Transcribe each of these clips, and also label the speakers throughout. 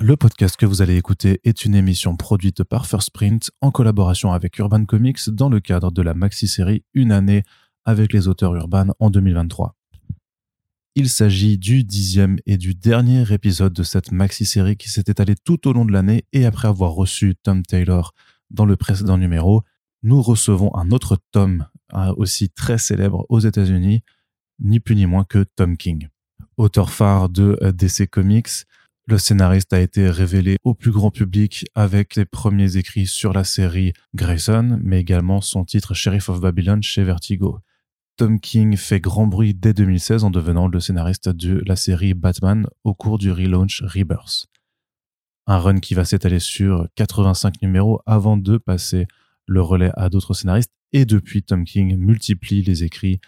Speaker 1: Le podcast que vous allez écouter est une émission produite par First Print en collaboration avec Urban Comics dans le cadre de la maxi-série Une année avec les auteurs urbains en 2023. Il s'agit du dixième et du dernier épisode de cette maxi-série qui s'est étalée tout au long de l'année et après avoir reçu Tom Taylor dans le précédent numéro, nous recevons un autre Tom aussi très célèbre aux États-Unis, ni plus ni moins que Tom King. Auteur phare de euh, DC Comics, le scénariste a été révélé au plus grand public avec les premiers écrits sur la série Grayson, mais également son titre Sheriff of Babylon chez Vertigo. Tom King fait grand bruit dès 2016 en devenant le scénariste de la série Batman au cours du relaunch Rebirth. Un run qui va s'étaler sur 85 numéros avant de passer le relais à d'autres scénaristes et depuis Tom King multiplie les écrits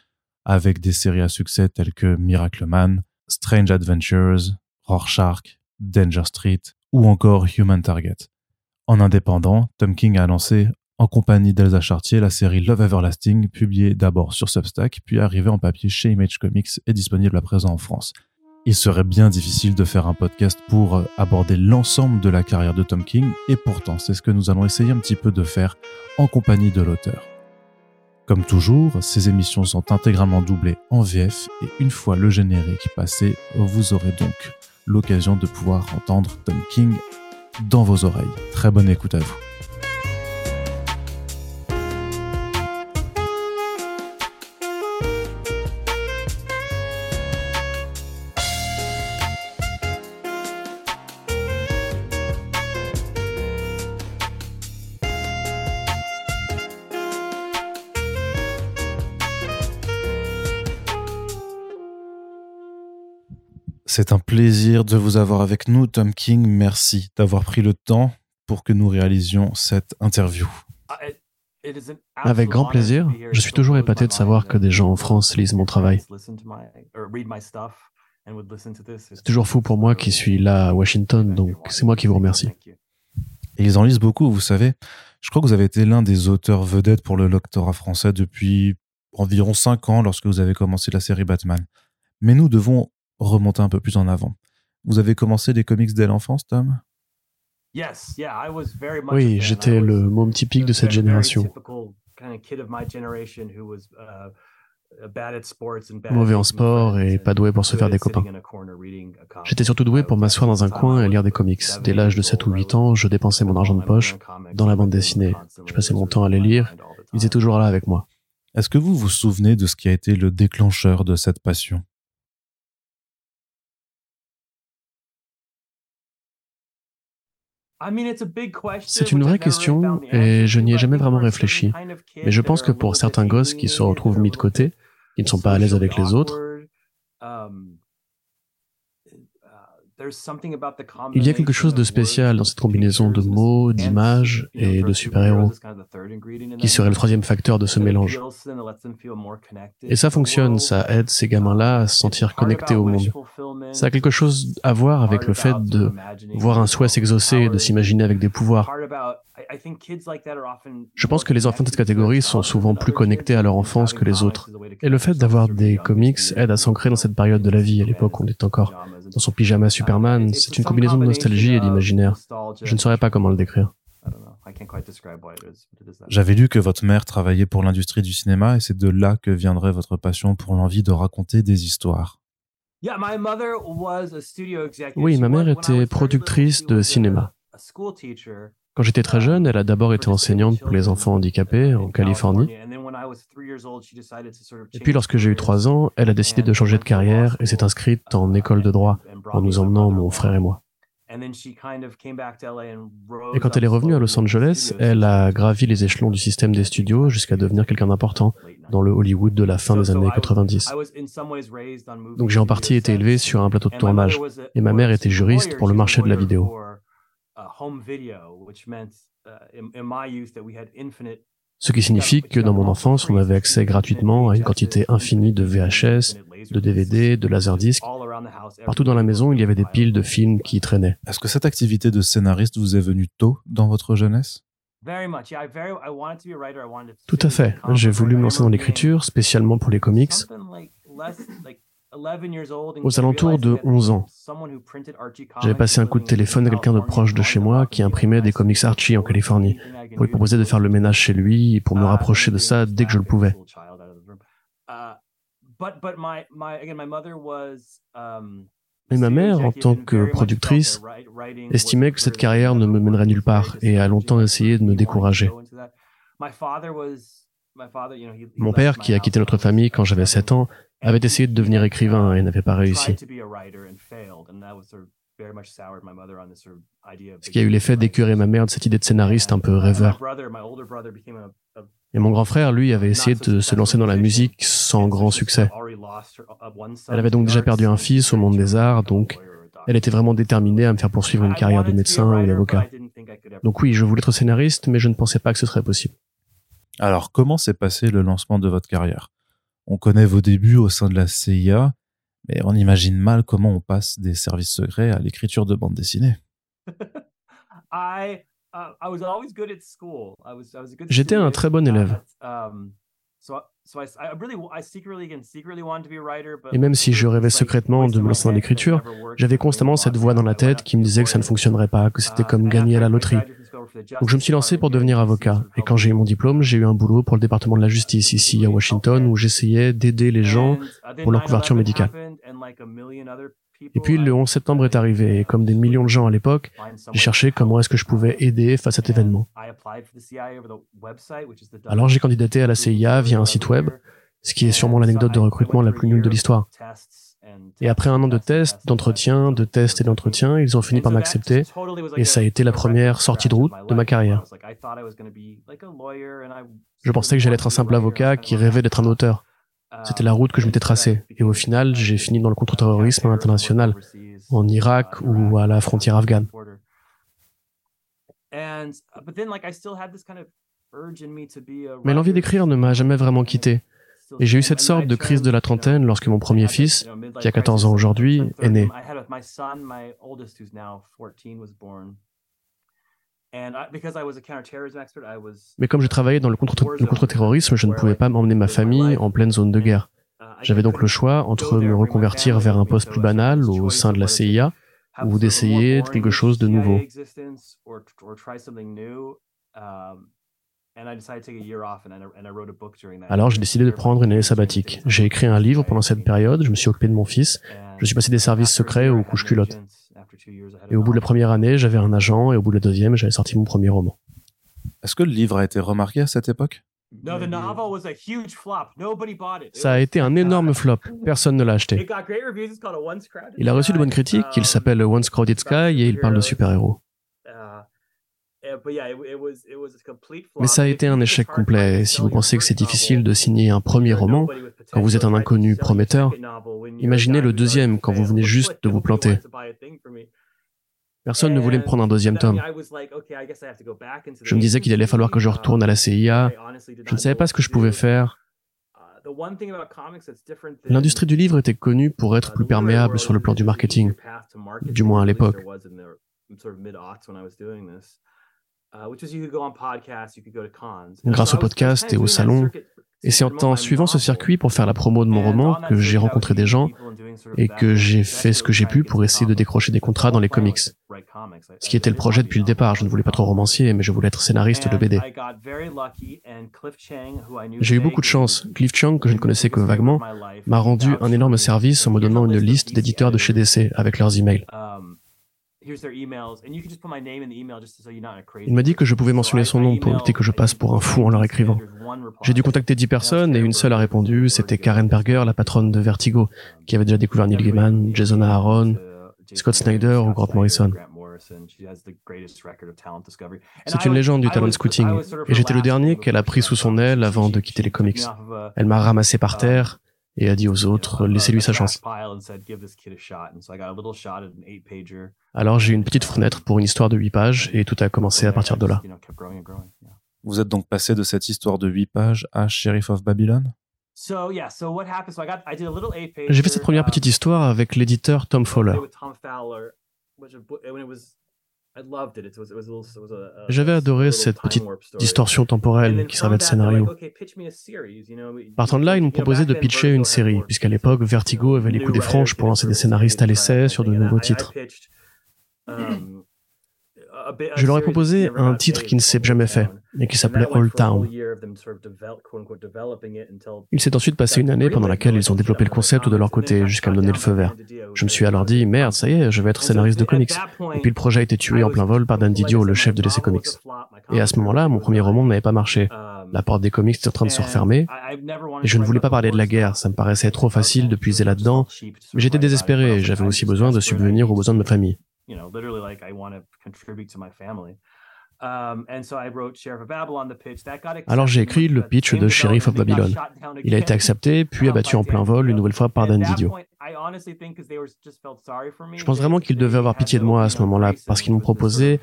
Speaker 1: avec des séries à succès telles que Miracle Man, Strange Adventures, Rorschach, Danger Street ou encore Human Target. En indépendant, Tom King a lancé en compagnie d'Elsa Chartier la série Love Everlasting, publiée d'abord sur Substack, puis arrivée en papier chez Image Comics et disponible à présent en France. Il serait bien difficile de faire un podcast pour euh, aborder l'ensemble de la carrière de Tom King, et pourtant c'est ce que nous allons essayer un petit peu de faire en compagnie de l'auteur. Comme toujours, ces émissions sont intégralement doublées en VF, et une fois le générique passé, vous aurez donc l'occasion de pouvoir entendre Tom King dans vos oreilles. Très bonne écoute à vous. C'est un plaisir de vous avoir avec nous, Tom King. Merci d'avoir pris le temps pour que nous réalisions cette interview.
Speaker 2: Avec grand plaisir. Je suis toujours épaté de savoir que des gens en France lisent mon travail. C'est toujours fou pour moi qui suis là à Washington, donc c'est moi qui vous remercie.
Speaker 1: Et ils en lisent beaucoup, vous savez. Je crois que vous avez été l'un des auteurs vedettes pour le lectorat français depuis environ cinq ans lorsque vous avez commencé la série Batman. Mais nous devons remonter un peu plus en avant. Vous avez commencé les comics dès l'enfance, Tom?
Speaker 2: Oui, j'étais le môme typique de cette génération. Mauvais en sport et pas doué pour se faire des copains. J'étais surtout doué pour m'asseoir dans un coin et lire des comics. Dès l'âge de 7 ou 8 ans, je dépensais mon argent de poche dans la bande dessinée. Je passais mon temps à les lire. Ils étaient toujours là avec moi.
Speaker 1: Est-ce que vous vous souvenez de ce qui a été le déclencheur de cette passion?
Speaker 2: C'est une vraie question et je n'y ai jamais vraiment réfléchi. Mais je pense que pour certains gosses qui se retrouvent mis de côté, qui ne sont pas à l'aise avec les autres, il y a quelque chose de spécial dans cette combinaison de mots, d'images et de super-héros, qui serait le troisième facteur de ce mélange. Et ça fonctionne, ça aide ces gamins-là à se sentir connectés au monde. Ça a quelque chose à voir avec le fait de voir un souhait s'exaucer, de s'imaginer avec des pouvoirs. Je pense que les enfants de cette catégorie sont souvent plus connectés à leur enfance que les autres. Et le fait d'avoir des comics aide à s'ancrer dans cette période de la vie, à l'époque où on est encore dans son pyjama Superman, c'est une combinaison de nostalgie et d'imaginaire. Je ne saurais pas comment le décrire.
Speaker 1: J'avais lu que votre mère travaillait pour l'industrie du cinéma et c'est de là que viendrait votre passion pour l'envie de raconter des histoires.
Speaker 2: Oui, ma mère était productrice de cinéma. Quand j'étais très jeune, elle a d'abord été enseignante pour les enfants handicapés en Californie. Et puis lorsque j'ai eu trois ans, elle a décidé de changer de carrière et s'est inscrite en école de droit en nous emmenant mon frère et moi. Et quand elle est revenue à Los Angeles, elle a gravi les échelons du système des studios jusqu'à devenir quelqu'un d'important dans le Hollywood de la fin des années 90. Donc j'ai en partie été élevé sur un plateau de tournage et ma mère était juriste pour le marché de la vidéo. Ce qui signifie que dans mon enfance, on avait accès gratuitement à une quantité infinie de VHS, de DVD, de laserdiscs. Partout dans la maison, il y avait des piles de films qui traînaient.
Speaker 1: Est-ce que cette activité de scénariste vous est venue tôt dans votre jeunesse?
Speaker 2: Tout à fait. J'ai voulu me lancer dans l'écriture, spécialement pour les comics. Aux alentours de 11 ans. J'avais passé un coup de téléphone à quelqu'un de proche de chez moi qui imprimait des comics Archie en Californie pour lui proposer de faire le ménage chez lui et pour me rapprocher de ça dès que je le pouvais. Mais ma mère, en tant que productrice, estimait que cette carrière ne me mènerait nulle part et a longtemps essayé de me décourager. Mon père, qui a quitté notre famille quand j'avais 7 ans, avait essayé de devenir écrivain et n'avait pas réussi. Ce qui a eu l'effet d'écurer ma mère de cette idée de scénariste un peu rêveur. Et mon grand frère, lui, avait essayé de se lancer dans la musique sans grand succès. Elle avait donc déjà perdu un fils au monde des arts, donc elle était vraiment déterminée à me faire poursuivre une carrière de médecin ou d'avocat. Donc oui, je voulais être scénariste, mais je ne pensais pas que ce serait possible.
Speaker 1: Alors, comment s'est passé le lancement de votre carrière? On connaît vos débuts au sein de la CIA, mais on imagine mal comment on passe des services secrets à l'écriture de bande dessinée.
Speaker 2: J'étais un très bon élève. Et même si je rêvais secrètement de me lancer dans l'écriture, j'avais constamment cette voix dans la tête qui me disait que ça ne fonctionnerait pas, que c'était comme gagner à la loterie. Donc je me suis lancé pour devenir avocat. Et quand j'ai eu mon diplôme, j'ai eu un boulot pour le département de la justice ici à Washington où j'essayais d'aider les gens pour leur couverture médicale. Et puis le 11 septembre est arrivé et comme des millions de gens à l'époque, j'ai cherché comment est-ce que je pouvais aider face à cet événement. Alors j'ai candidaté à la CIA via un site web, ce qui est sûrement l'anecdote de recrutement la plus nulle de l'histoire. Et après un an de tests, d'entretiens, de tests et d'entretiens, ils ont fini par m'accepter et ça a été la première sortie de route de ma carrière. Je pensais que j'allais être un simple avocat qui rêvait d'être un auteur. C'était la route que je m'étais tracée. Et au final, j'ai fini dans le contre-terrorisme international, en Irak ou à la frontière afghane. Mais l'envie d'écrire ne m'a jamais vraiment quitté. Et j'ai eu cette sorte de crise de la trentaine lorsque mon premier fils, qui a 14 ans aujourd'hui, est né. Mais comme je travaillais dans le contre-terrorisme, je ne pouvais pas m'emmener ma famille en pleine zone de guerre. J'avais donc le choix entre me reconvertir vers un poste plus banal au sein de la CIA ou d'essayer quelque chose de nouveau. Alors j'ai décidé de prendre une année sabbatique. J'ai écrit un livre pendant cette période, je me suis occupé de mon fils, je suis passé des services secrets aux couches culottes. Et au bout de la première année, j'avais un agent, et au bout de la deuxième, j'avais sorti mon premier roman.
Speaker 1: Est-ce que le livre a été remarqué à cette époque?
Speaker 2: Ça a été un énorme flop. Personne ne l'a acheté. Il a reçu de bonnes critiques. Il s'appelle Once Crowded Sky et il parle de super-héros. Mais ça a été un échec complet. Si vous pensez que c'est difficile de signer un premier roman quand vous êtes un inconnu prometteur, imaginez le deuxième quand vous venez juste de vous planter. Personne ne voulait me prendre un deuxième tome. Je me disais qu'il allait falloir que je retourne à la CIA. Je ne savais pas ce que je pouvais faire. L'industrie du livre était connue pour être plus perméable sur le plan du marketing, du moins à l'époque. Grâce au podcast et au salon. Et c'est en suivant ce circuit pour faire la promo de mon roman que j'ai rencontré des gens et que j'ai fait ce que j'ai pu pour essayer de décrocher des contrats dans les comics. Ce qui était le projet depuis le départ. Je ne voulais pas trop romancier, mais je voulais être scénariste de BD. J'ai eu beaucoup de chance. Cliff Chang, que je ne connaissais que vaguement, m'a rendu un énorme service en me donnant une liste d'éditeurs de chez DC avec leurs emails. Il m'a dit que je pouvais mentionner son nom pour éviter que je passe pour un fou en leur écrivant. J'ai dû contacter dix personnes et une seule a répondu, c'était Karen Berger, la patronne de Vertigo, qui avait déjà découvert Neil Gaiman, Jason Aaron, Scott Snyder ou Grant Morrison. C'est une légende du talent scouting, et j'étais le dernier qu'elle a pris sous son aile avant de quitter les comics. Elle m'a ramassé par terre, et a dit aux autres laissez-lui sa chance. Alors j'ai eu une petite fenêtre pour une histoire de 8 pages et tout a commencé à partir de là.
Speaker 1: Vous êtes donc passé de cette histoire de 8 pages à Sheriff of Babylon?
Speaker 2: J'ai fait cette première petite histoire avec l'éditeur Tom Fowler. J'avais adoré cette petite distorsion temporelle qui servait de scénario. Partant de là, ils m'ont proposé de pitcher une série, puisqu'à l'époque, Vertigo avait les coups des franches pour lancer des scénaristes à l'essai sur de nouveaux titres. Je leur ai proposé un titre qui ne s'est jamais fait et qui s'appelait Old Town. Il s'est ensuite passé une année pendant laquelle ils ont développé le concept de leur côté jusqu'à me donner le feu vert. Je me suis alors dit, merde, ça y est, je vais être scénariste de comics. Et puis le projet a été tué en plein vol par Dan Didio, le chef de l'essai comics. Et à ce moment-là, mon premier roman n'avait pas marché. La porte des comics était en train de se refermer. Et je ne voulais pas parler de la guerre, ça me paraissait trop facile de puiser là-dedans. Mais j'étais désespéré j'avais aussi besoin de subvenir aux besoins de ma famille. Alors j'ai écrit le pitch de Sheriff of Babylon. Il a été accepté, puis abattu en plein vol une nouvelle fois par Dan Didio. Je pense vraiment qu'ils devaient avoir pitié de moi à ce moment-là, parce qu'ils m'ont proposé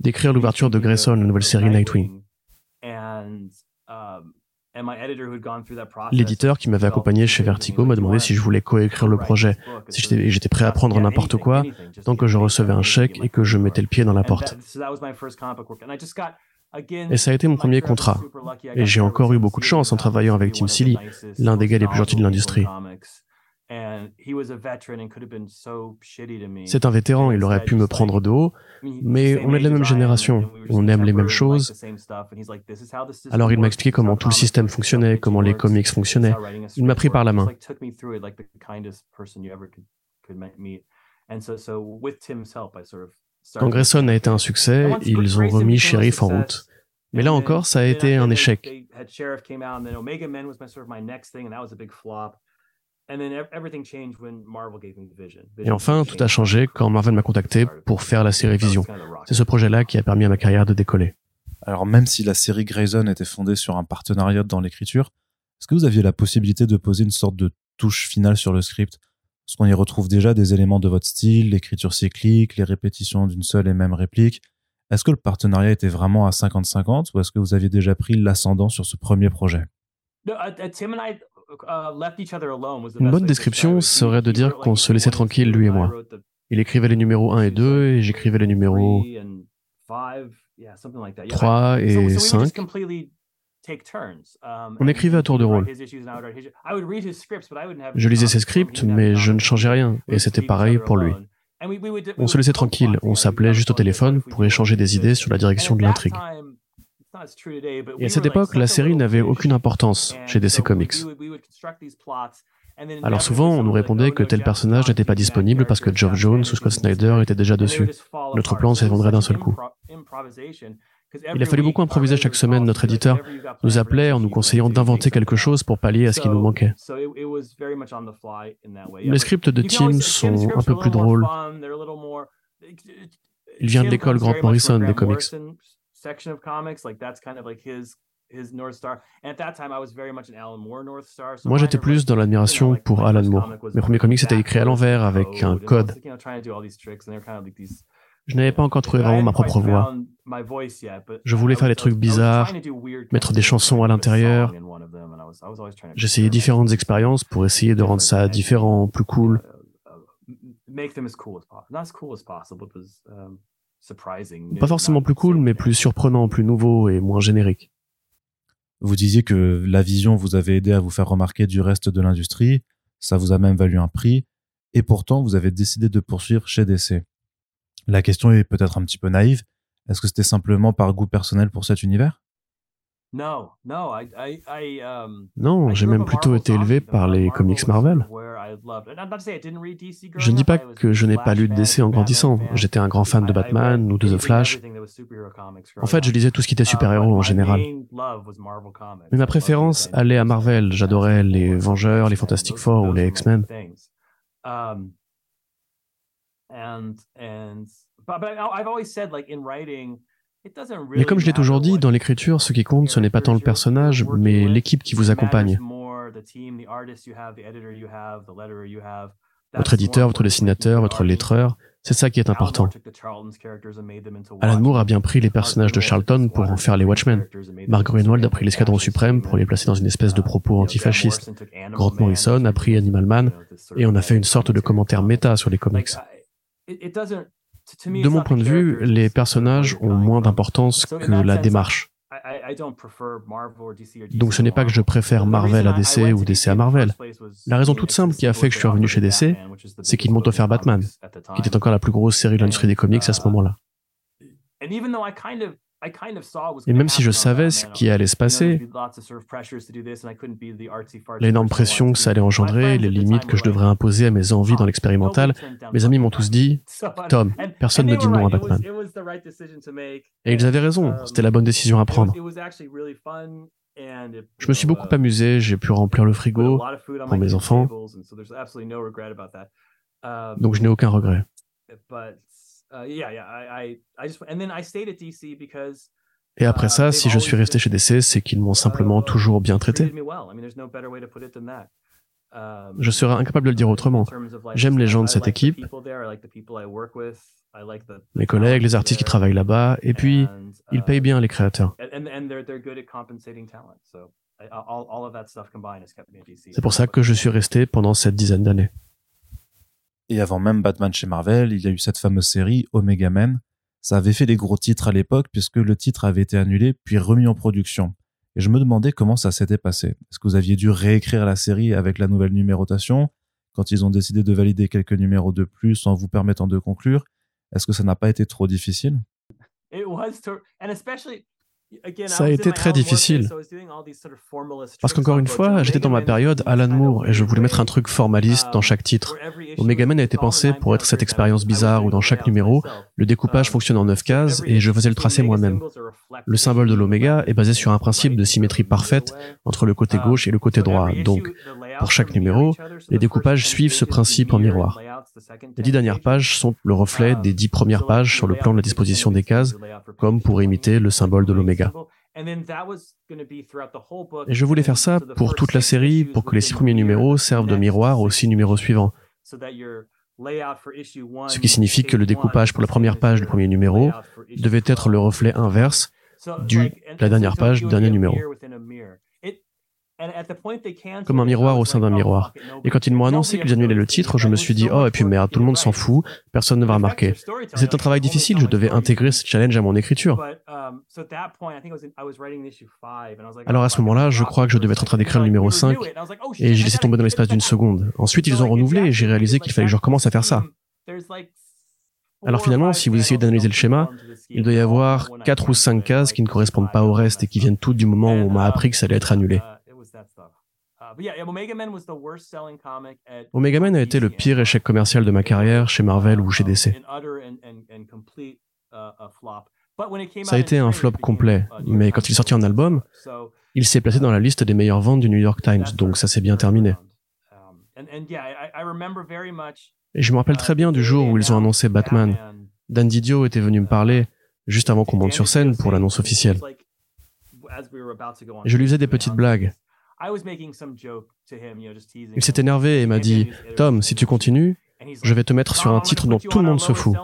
Speaker 2: d'écrire l'ouverture de Grayson, la nouvelle série Nightwing. L'éditeur qui m'avait accompagné chez Vertigo m'a demandé si je voulais coécrire le projet, si j'étais prêt à prendre n'importe quoi, tant que je recevais un chèque et que je mettais le pied dans la porte. Et ça a été mon premier contrat. Et j'ai encore eu beaucoup de chance en travaillant avec Tim Seeley, l'un des gars les plus gentils de l'industrie. C'est un vétéran, il aurait pu me prendre de haut, mais on est de la même génération, on aime les mêmes choses. Alors il m'a expliqué comment tout le système fonctionnait, comment les comics fonctionnaient. Il m'a pris par la main. Quand Grayson a été un succès, ils ont remis Sheriff en route. Mais là encore, ça a été un échec. Et enfin, tout a changé quand Marvel m'a contacté pour faire la série Vision. C'est ce projet-là qui a permis à ma carrière de décoller.
Speaker 1: Alors même si la série Grayson était fondée sur un partenariat dans l'écriture, est-ce que vous aviez la possibilité de poser une sorte de touche finale sur le script? Parce qu'on y retrouve déjà des éléments de votre style, l'écriture cyclique, les répétitions d'une seule et même réplique? Est-ce que le partenariat était vraiment à 50-50 ou est-ce que vous aviez déjà pris l'ascendant sur ce premier projet?
Speaker 2: Une bonne description serait de dire qu'on se laissait tranquille, lui et moi. Il écrivait les numéros 1 et 2 et j'écrivais les numéros 3 et 5. On écrivait à tour de rôle. Je lisais ses scripts, mais je ne changeais rien, et c'était pareil pour lui. On se laissait tranquille, on s'appelait juste au téléphone pour échanger des idées sur la direction de l'intrigue. Et à cette époque, la série n'avait aucune importance chez DC Comics. Alors souvent, on nous répondait que tel personnage n'était pas disponible parce que Geoff Jones ou Scott Snyder étaient déjà dessus. Notre plan s'effondrait d'un seul coup. Il a fallu beaucoup improviser chaque semaine. Notre éditeur nous appelait en nous conseillant d'inventer quelque chose pour pallier à ce qui nous manquait. Les scripts de Tim sont un peu plus drôles. Il vient de l'école Grant Morrison des comics. Moi, j'étais plus dans l'admiration pour Alan Moore. Mes premiers comics étaient écrits à l'envers avec un code. Je n'avais pas encore trouvé vraiment ma propre voix. Je voulais faire des trucs bizarres, mettre des chansons à l'intérieur. J'essayais différentes expériences pour essayer de rendre ça différent, plus cool. Pas forcément plus cool, mais plus surprenant, plus nouveau et moins générique.
Speaker 1: Vous disiez que la vision vous avait aidé à vous faire remarquer du reste de l'industrie, ça vous a même valu un prix, et pourtant vous avez décidé de poursuivre chez DC. La question est peut-être un petit peu naïve, est-ce que c'était simplement par goût personnel pour cet univers?
Speaker 2: Non, j'ai même plutôt été élevé par les comics Marvel. Je ne dis pas que je n'ai pas lu de DC en grandissant. J'étais un grand fan de Batman ou de The Flash. En fait, je lisais tout ce qui était super-héros en général. Mais ma préférence allait à Marvel. J'adorais les Vengeurs, les Fantastic Four ou les X-Men. Mais comme je l'ai toujours dit, dans l'écriture, ce qui compte, ce n'est pas tant le personnage, mais l'équipe qui vous accompagne. Votre éditeur, votre dessinateur, votre lettreur, c'est ça qui est important. Alan Moore a bien pris les personnages de Charlton pour en faire les Watchmen. Mark Greenwald a pris l'escadron suprême pour les placer dans une espèce de propos antifasciste. Grant Morrison a pris Animal Man et on a fait une sorte de commentaire méta sur les comics. De mon point de vue, les personnages ont moins d'importance que la démarche. Donc ce n'est pas que je préfère Marvel à DC ou DC à Marvel. La raison toute simple qui a fait que je suis revenu chez DC, c'est qu'ils m'ont offert Batman, qui était encore la plus grosse série de l'industrie des comics à ce moment-là. Et même si je savais ce qui allait se passer, l'énorme pression que ça allait engendrer, les limites que je devrais imposer à mes envies dans l'expérimental, mes amis m'ont tous dit Tom, personne ne dit non à Batman. Et ils avaient raison, c'était la bonne décision à prendre. Je me suis beaucoup amusé, j'ai pu remplir le frigo pour mes enfants, donc je n'ai aucun regret. Et après ça, si je suis resté chez DC, c'est qu'ils m'ont simplement uh, toujours bien traité. Je serais incapable de le dire autrement. J'aime les gens de cette équipe, mes collègues, les artistes qui travaillent là-bas, et puis ils payent bien les créateurs. C'est pour ça que je suis resté pendant cette dizaine d'années.
Speaker 1: Et avant même Batman chez Marvel, il y a eu cette fameuse série Omega Men. Ça avait fait des gros titres à l'époque puisque le titre avait été annulé puis remis en production. Et je me demandais comment ça s'était passé. Est-ce que vous aviez dû réécrire la série avec la nouvelle numérotation quand ils ont décidé de valider quelques numéros de plus en vous permettant de conclure? Est-ce que ça n'a pas été trop difficile?
Speaker 2: Ça a été très difficile. Parce qu'encore une fois, j'étais dans ma période Alan Moore et je voulais mettre un truc formaliste dans chaque titre. Omega Man a été pensé pour être cette expérience bizarre où dans chaque numéro, le découpage fonctionne en neuf cases et je faisais le tracé moi-même. Le symbole de l'oméga est basé sur un principe de symétrie parfaite entre le côté gauche et le côté droit. Donc, pour chaque numéro, les découpages suivent ce principe en miroir. Les dix dernières pages sont le reflet des dix premières pages sur le plan de la disposition des cases, comme pour imiter le symbole de l'oméga. Et je voulais faire ça pour toute la série, pour que les six premiers numéros servent de miroir aux six numéros suivants. Ce qui signifie que le découpage pour la première page du premier numéro devait être le reflet inverse du la dernière page du dernier numéro comme un miroir au sein d'un miroir. Et quand ils m'ont annoncé qu'ils annulaient le titre, je me suis dit, oh, et puis merde, tout le monde s'en fout, personne ne va remarquer. C'est un travail difficile, je devais intégrer ce challenge à mon écriture. Alors à ce moment-là, je crois que je devais être en train d'écrire le numéro 5, et j'ai laissé tomber dans l'espace d'une seconde. Ensuite, ils ont renouvelé, et j'ai réalisé qu'il fallait que je recommence à faire ça. Alors finalement, si vous essayez d'analyser le schéma, il doit y avoir quatre ou cinq cases qui ne correspondent pas au reste et qui viennent toutes du moment où on m'a appris que ça allait être annulé. Omega Man a été le pire échec commercial de ma carrière chez Marvel ou chez DC. Ça a été un flop complet, uh, mais quand il est sorti en album, il s'est placé dans la liste des meilleures ventes du New York Times, donc ça s'est bien terminé. Um, Et je me rappelle très bien du jour où ils ont annoncé Batman. Dan Didio était venu me parler juste avant qu'on monte sur scène pour l'annonce officielle. Je lui faisais des petites blagues. Il s'est énervé et m'a dit Tom, si tu continues, je vais te mettre sur un titre dont tout le monde se fout.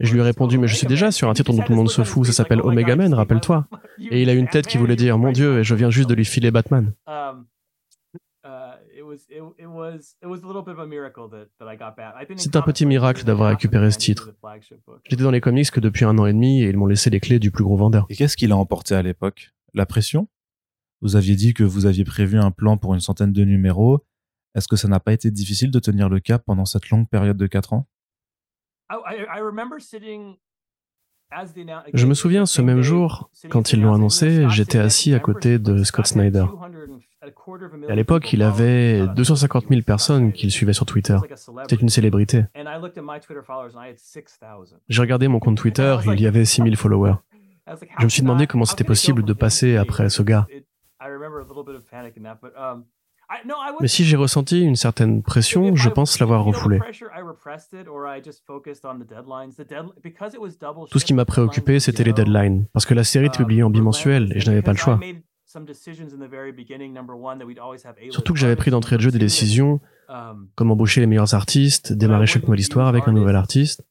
Speaker 2: Et je lui ai répondu, mais je suis déjà sur un titre dont tout le monde se fout, ça s'appelle Omega Man, rappelle-toi. Et il a une tête qui voulait dire, mon Dieu, et je viens juste de lui filer Batman. C'est un petit miracle d'avoir récupéré ce titre. J'étais dans les comics que depuis un an et demi et ils m'ont laissé les clés du plus gros vendeur.
Speaker 1: Et qu'est-ce qu'il a emporté à l'époque? La pression Vous aviez dit que vous aviez prévu un plan pour une centaine de numéros. Est-ce que ça n'a pas été difficile de tenir le cap pendant cette longue période de 4 ans?
Speaker 2: Je me souviens, ce même jour, quand ils l'ont annoncé, j'étais assis à côté de Scott Snyder. à l'époque, il avait 250 000 personnes qui le suivaient sur Twitter. C'était une célébrité. J'ai regardé mon compte Twitter, il y avait 6 000 followers. Je me suis demandé comment c'était possible de passer après ce gars. Mais si j'ai ressenti une certaine pression, je pense l'avoir refoulée. Tout ce qui m'a préoccupé, c'était les deadlines, parce que la série était publiée en bimensuel et je n'avais pas le choix. Surtout que j'avais pris d'entrée de jeu des décisions, um, comme embaucher les meilleurs artistes, démarrer chaque nouvelle histoire avec un nouvel artiste.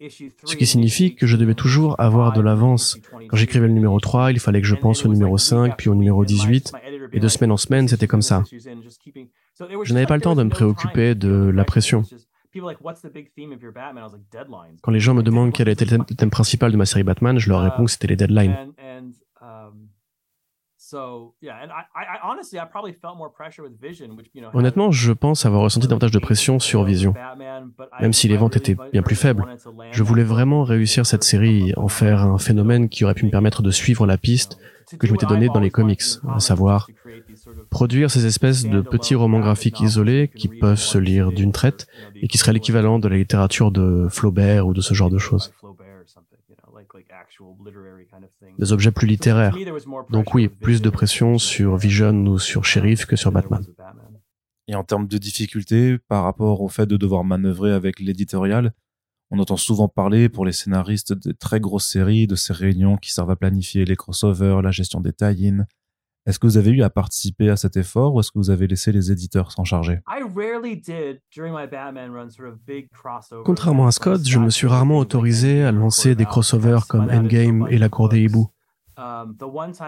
Speaker 2: Ce qui signifie que je devais toujours avoir de l'avance. Quand j'écrivais le numéro 3, il fallait que je pense au numéro 5, puis au numéro 18, et de semaine en semaine, c'était comme ça. Je n'avais pas le temps de me préoccuper de la pression. Quand les gens me demandent quel était le thème principal de ma série Batman, je leur réponds que c'était les deadlines. Honnêtement, je pense avoir ressenti davantage de pression sur Vision. Même si les ventes étaient bien plus faibles, je voulais vraiment réussir cette série, en faire un phénomène qui aurait pu me permettre de suivre la piste que je m'étais donnée dans les comics, à savoir produire ces espèces de petits romans graphiques isolés qui peuvent se lire d'une traite et qui seraient l'équivalent de la littérature de Flaubert ou de ce genre de choses des objets plus littéraires. Donc oui, plus de pression sur Vision ou sur Sheriff que sur Batman.
Speaker 1: Et en termes de difficulté, par rapport au fait de devoir manœuvrer avec l'éditorial, on entend souvent parler pour les scénaristes de très grosses séries, de ces réunions qui servent à planifier les crossovers, la gestion des tie-ins. Est-ce que vous avez eu à participer à cet effort ou est-ce que vous avez laissé les éditeurs s'en charger?
Speaker 2: Contrairement à Scott, je me suis rarement autorisé à lancer des crossovers comme Endgame et La Cour des Hiboux. Um,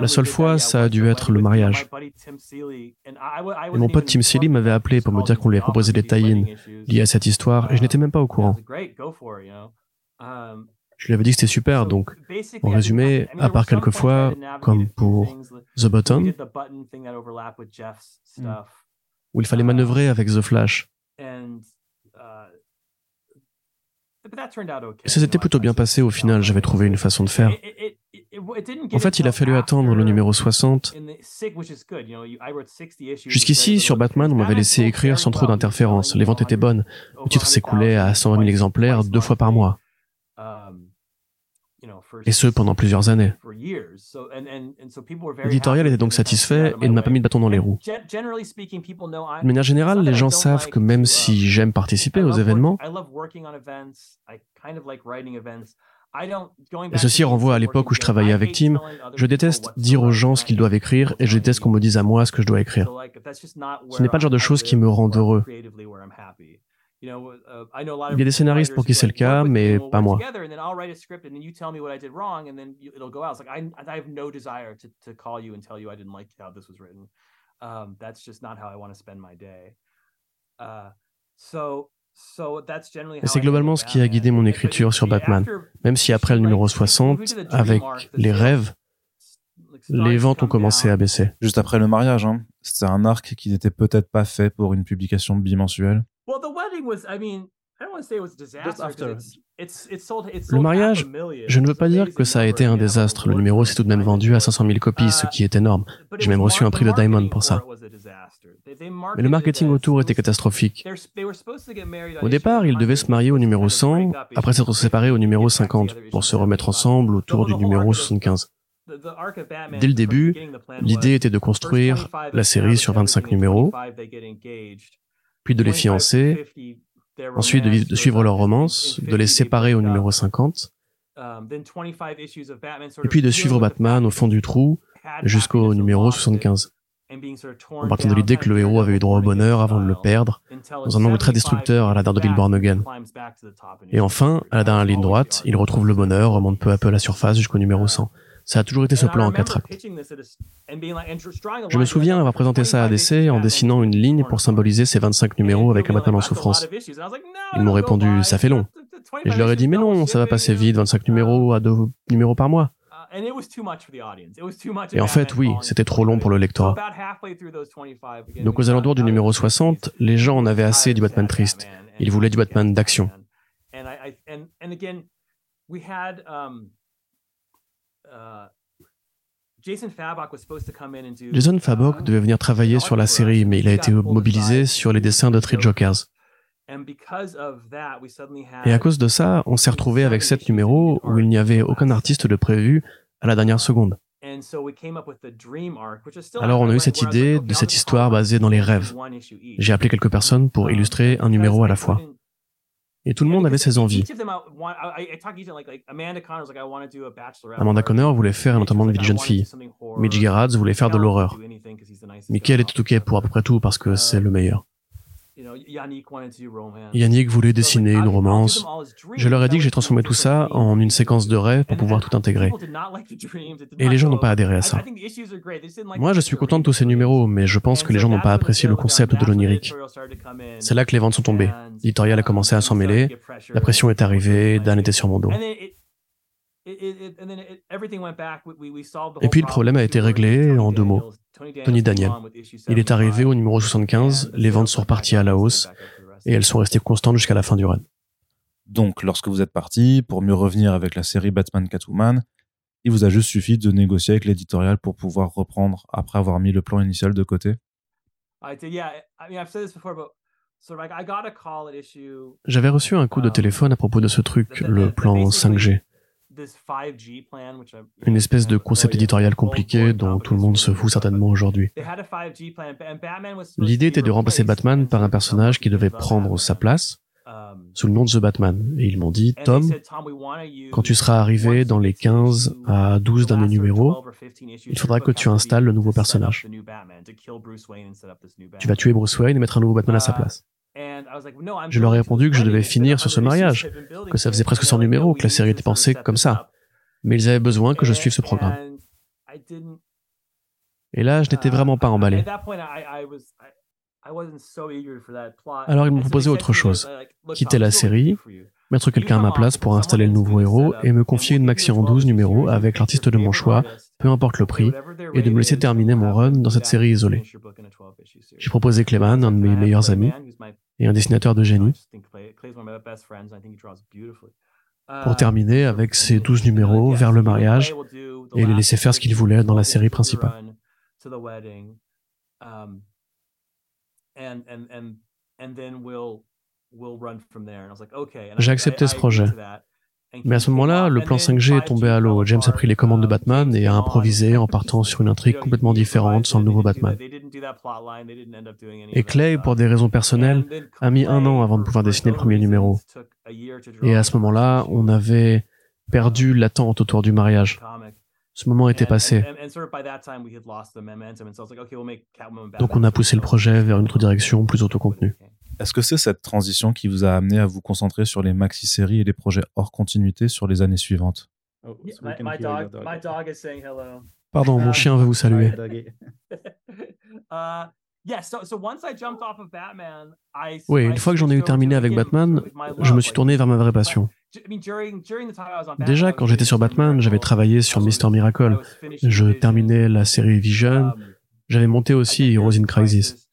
Speaker 2: La seule fois, ça a dû être le mariage. Et mon pote Tim Seeley m'avait appelé pour me dire qu'on lui avait proposé des tie-ins liés à cette histoire et je n'étais même pas au courant. Je lui avais dit que c'était super, donc en résumé, à part quelques fois, comme pour The Button, hmm. où il fallait manœuvrer avec The Flash. Et ça s'était plutôt bien passé au final, j'avais trouvé une façon de faire. En fait, il a fallu attendre le numéro 60. Jusqu'ici, sur Batman, on m'avait laissé écrire sans trop d'interférences. Les ventes étaient bonnes. Le titre s'écoulait à 120 000 exemplaires deux fois par mois et ce pendant plusieurs années. L'éditorial était donc satisfait et ne m'a pas mis de bâton dans les roues. De manière générale, les gens savent que même si j'aime participer aux événements, et ceci renvoie à l'époque où je travaillais avec Tim, je déteste dire aux gens ce qu'ils doivent écrire et je déteste qu'on me dise à moi ce que je dois écrire. Ce n'est pas le genre de choses qui me rendent heureux. Il y a des scénaristes pour qui c'est le cas, mais pas moi. Et c'est globalement ce qui a guidé mon écriture sur Batman. Même si après le numéro 60, avec les rêves, les ventes ont commencé à baisser.
Speaker 1: Juste après le mariage, hein. c'était un arc qui n'était peut-être pas fait pour une publication bimensuelle.
Speaker 2: Le mariage, je ne veux pas dire que ça a été un désastre. Le numéro s'est tout de même vendu à 500 000 copies, ce qui est énorme. J'ai même reçu un prix de Diamond pour ça. Mais le marketing autour était catastrophique. Au départ, ils devaient se marier au numéro 100, après s'être séparés au numéro 50, pour se remettre ensemble autour du numéro 75. Dès le début, l'idée était de construire la série sur 25 numéros, puis de les fiancer, ensuite de, suivre leur romance, de les séparer au numéro 50, et puis de suivre Batman au fond du trou jusqu'au numéro 75. En partant de l'idée que le héros avait eu droit au bonheur avant de le perdre, dans un angle très destructeur à la Daredevil Born Again. Et enfin, à la dernière ligne droite, il retrouve le bonheur, remonte peu à peu à la surface jusqu'au numéro 100. Ça a toujours été ce plan en quatre actes. Je me souviens avoir présenté ça à DC en dessinant une ligne pour symboliser ces 25 numéros avec un Batman en souffrance. Ils m'ont répondu, ça fait long. Et je leur ai dit, mais non, ça va passer vite, 25 numéros à deux numéros par mois. Et en fait, oui, c'était trop long pour le lectorat. Donc aux alentours du numéro 60, les gens en avaient assez du Batman triste. Ils voulaient du Batman d'action. Uh, Jason Fabok devait venir travailler sur la série, mais il a été mobilisé sur les dessins de Three Jokers. Et à cause de ça, on s'est retrouvé avec sept numéros où il n'y avait aucun artiste de prévu à la dernière seconde. Alors on a eu cette idée de cette histoire basée dans les rêves. J'ai appelé quelques personnes pour illustrer un numéro à la fois. Et tout le monde avait ses envies. Amanda Connor voulait faire notamment de vie de jeune fille. Mitch Gerrard voulait faire de l'horreur. Michael était OK pour à peu près tout parce que c'est le meilleur. Yannick voulait dessiner une romance. Je leur ai dit que j'ai transformé tout ça en une séquence de rêves pour pouvoir tout intégrer. Et les gens n'ont pas adhéré à ça. Moi, je suis content de tous ces numéros, mais je pense que les gens n'ont pas apprécié le concept de l'onirique. C'est là que les ventes sont tombées. L'éditorial a commencé à s'en mêler, la pression est arrivée, Dan était sur mon dos. Et puis le problème a été réglé en deux mots. Tony Daniel. Il est arrivé au numéro 75, les ventes sont reparties à la hausse et elles sont restées constantes jusqu'à la fin du run.
Speaker 1: Donc, lorsque vous êtes parti, pour mieux revenir avec la série Batman Catwoman, il vous a juste suffi de négocier avec l'éditorial pour pouvoir reprendre après avoir mis le plan initial de côté?
Speaker 2: J'avais reçu un coup de téléphone à propos de ce truc, le plan 5G. Une espèce de concept éditorial compliqué dont tout le monde se fout certainement aujourd'hui. L'idée était de remplacer Batman par un personnage qui devait prendre sa place
Speaker 1: um,
Speaker 2: sous le nom de The Batman. Et ils m'ont dit, Tom, quand tu seras arrivé dans les 15 à 12 derniers numéros, il faudra que tu installes le nouveau personnage. Tu vas tuer Bruce Wayne et mettre un nouveau Batman à sa uh, place. Je leur ai répondu que je devais finir sur ce mariage, que ça faisait presque 100 numéros, que la série était pensée comme ça. Mais ils avaient besoin que je suive ce programme. Et là, je n'étais vraiment pas emballé. Alors ils m'ont proposé autre chose. Quitter la série, mettre quelqu'un à ma place pour installer le nouveau héros et me confier une maxi en 12 numéros avec l'artiste de mon choix, peu importe le prix, et de me laisser terminer mon run dans cette série isolée. J'ai proposé Clayman, un de mes meilleurs amis, et un dessinateur de génie, pour terminer avec ces 12 numéros vers le mariage et les laisser faire ce qu'ils voulaient dans la série principale. J'ai accepté ce projet. Mais à ce moment-là, le plan 5G est tombé à l'eau. James a pris les commandes de Batman et a improvisé en partant sur une intrigue complètement différente sans le nouveau Batman. Et Clay, pour des raisons personnelles, a mis un an avant de pouvoir dessiner le premier numéro. Et à ce moment-là, on avait perdu l'attente autour du mariage. Ce moment était passé. Donc on a poussé le projet vers une autre direction, plus autocontenu.
Speaker 1: Est-ce que c'est cette transition qui vous a amené à vous concentrer sur les maxi-séries et les projets hors continuité sur les années suivantes?
Speaker 2: Pardon, mon chien veut vous saluer. Oui, une fois que j'en ai eu terminé avec Batman, je me suis tourné vers ma vraie passion. Déjà, quand j'étais sur Batman, j'avais travaillé sur Mister Miracle. Je terminais la série Vision.
Speaker 1: Um,
Speaker 2: j'avais monté aussi Heroes in Crisis.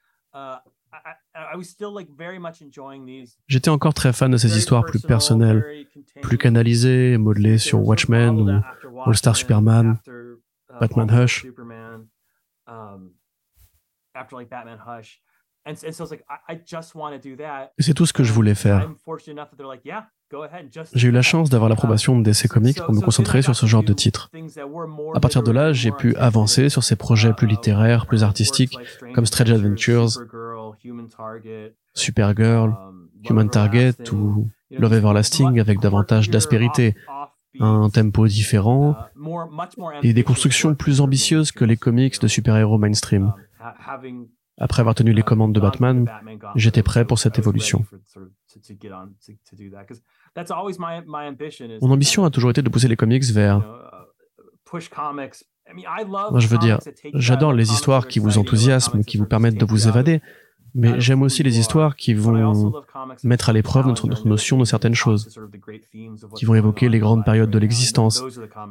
Speaker 2: J'étais encore très fan de ces histoires plus personnelles, plus canalisées, modelées sur Watchmen ou All Star Superman,
Speaker 1: uh,
Speaker 2: Batman Hush. Et c'est tout ce que je voulais faire. J'ai eu la chance d'avoir l'approbation de DC Comics pour me concentrer sur ce genre de titres. À partir de là, j'ai pu avancer sur ces projets plus littéraires, plus artistiques, comme Strange Adventures, Supergirl, Human Target ou Love Everlasting avec davantage d'aspérité, un tempo différent. et des constructions plus ambitieuses que les comics de super-héros mainstream. Après avoir tenu les commandes de Batman, j'étais prêt pour cette évolution. Mon ambition a toujours été de pousser les comics vers... Moi, je veux dire, j'adore les histoires qui vous enthousiasment, qui vous permettent de vous évader, mais j'aime aussi les histoires qui vont mettre à l'épreuve notre, notion de certaines choses, qui vont évoquer les grandes périodes de l'existence.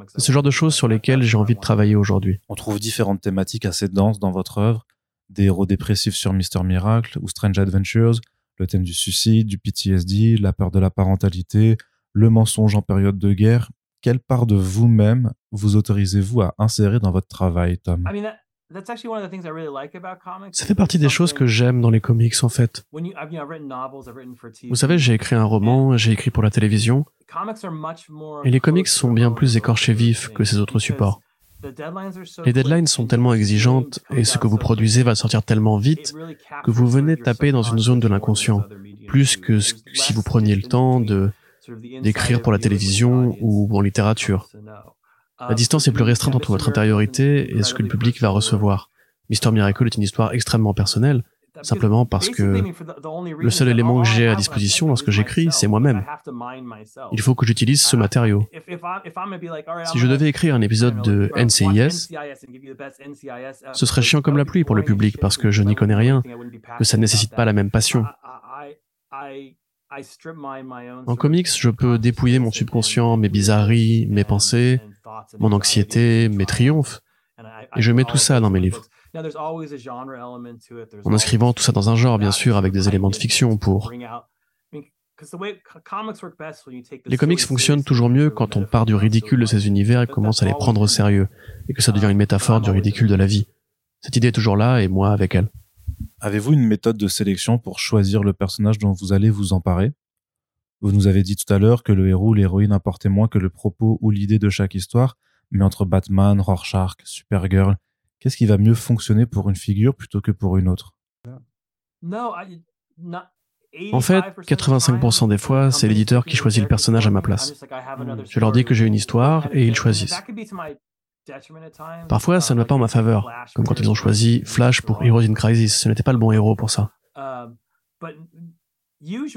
Speaker 2: C'est ce genre de choses sur lesquelles j'ai envie de travailler aujourd'hui.
Speaker 1: On trouve différentes thématiques assez denses dans votre œuvre, des héros dépressifs sur Mister Miracle ou Strange Adventures, le thème du suicide, du PTSD, la peur de la parentalité, le mensonge en période de guerre. Quelle part de vous-même vous autorisez-vous à insérer dans votre travail, Tom?
Speaker 2: Ça fait partie des choses que j'aime dans les comics, en fait. Vous savez, j'ai écrit un roman, j'ai écrit pour la télévision, et les comics sont bien plus écorchés vifs que ces autres supports. Les deadlines sont tellement exigeantes et ce que vous produisez va sortir tellement vite que vous venez taper dans une zone de l'inconscient, plus que si vous preniez le temps de d'écrire pour la télévision ou en littérature. La distance est plus restreinte entre votre intériorité et ce que le public va recevoir. Mister Miracle est une histoire extrêmement personnelle, simplement parce que le seul élément que j'ai à disposition lorsque j'écris, c'est moi-même. Il faut que j'utilise ce matériau. Si je devais écrire un épisode de NCIS, ce serait chiant comme la pluie pour le public parce que je n'y connais rien, que ça ne nécessite pas la même passion. En comics, je peux dépouiller mon subconscient, mes bizarreries, mes pensées, mon anxiété, mes triomphes, et je mets tout ça dans mes livres. En inscrivant tout ça dans un genre, bien sûr, avec des éléments de fiction pour... Les comics fonctionnent toujours mieux quand on part du ridicule de ces univers et commence à les prendre au sérieux, et que ça devient une métaphore du ridicule de la vie. Cette idée est toujours là, et moi avec elle.
Speaker 1: Avez-vous une méthode de sélection pour choisir le personnage dont vous allez vous emparer? Vous nous avez dit tout à l'heure que le héros ou l'héroïne importait moins que le propos ou l'idée de chaque histoire, mais entre Batman, Rorschach, Supergirl, qu'est-ce qui va mieux fonctionner pour une figure plutôt que pour une autre?
Speaker 2: En fait, 85% des fois, c'est l'éditeur qui choisit le personnage à ma place. Je leur dis que j'ai une histoire et ils choisissent. Parfois, ça ne va pas en ma faveur, comme quand ils ont choisi Flash pour Heroes in Crisis. Ce n'était pas le bon héros pour ça.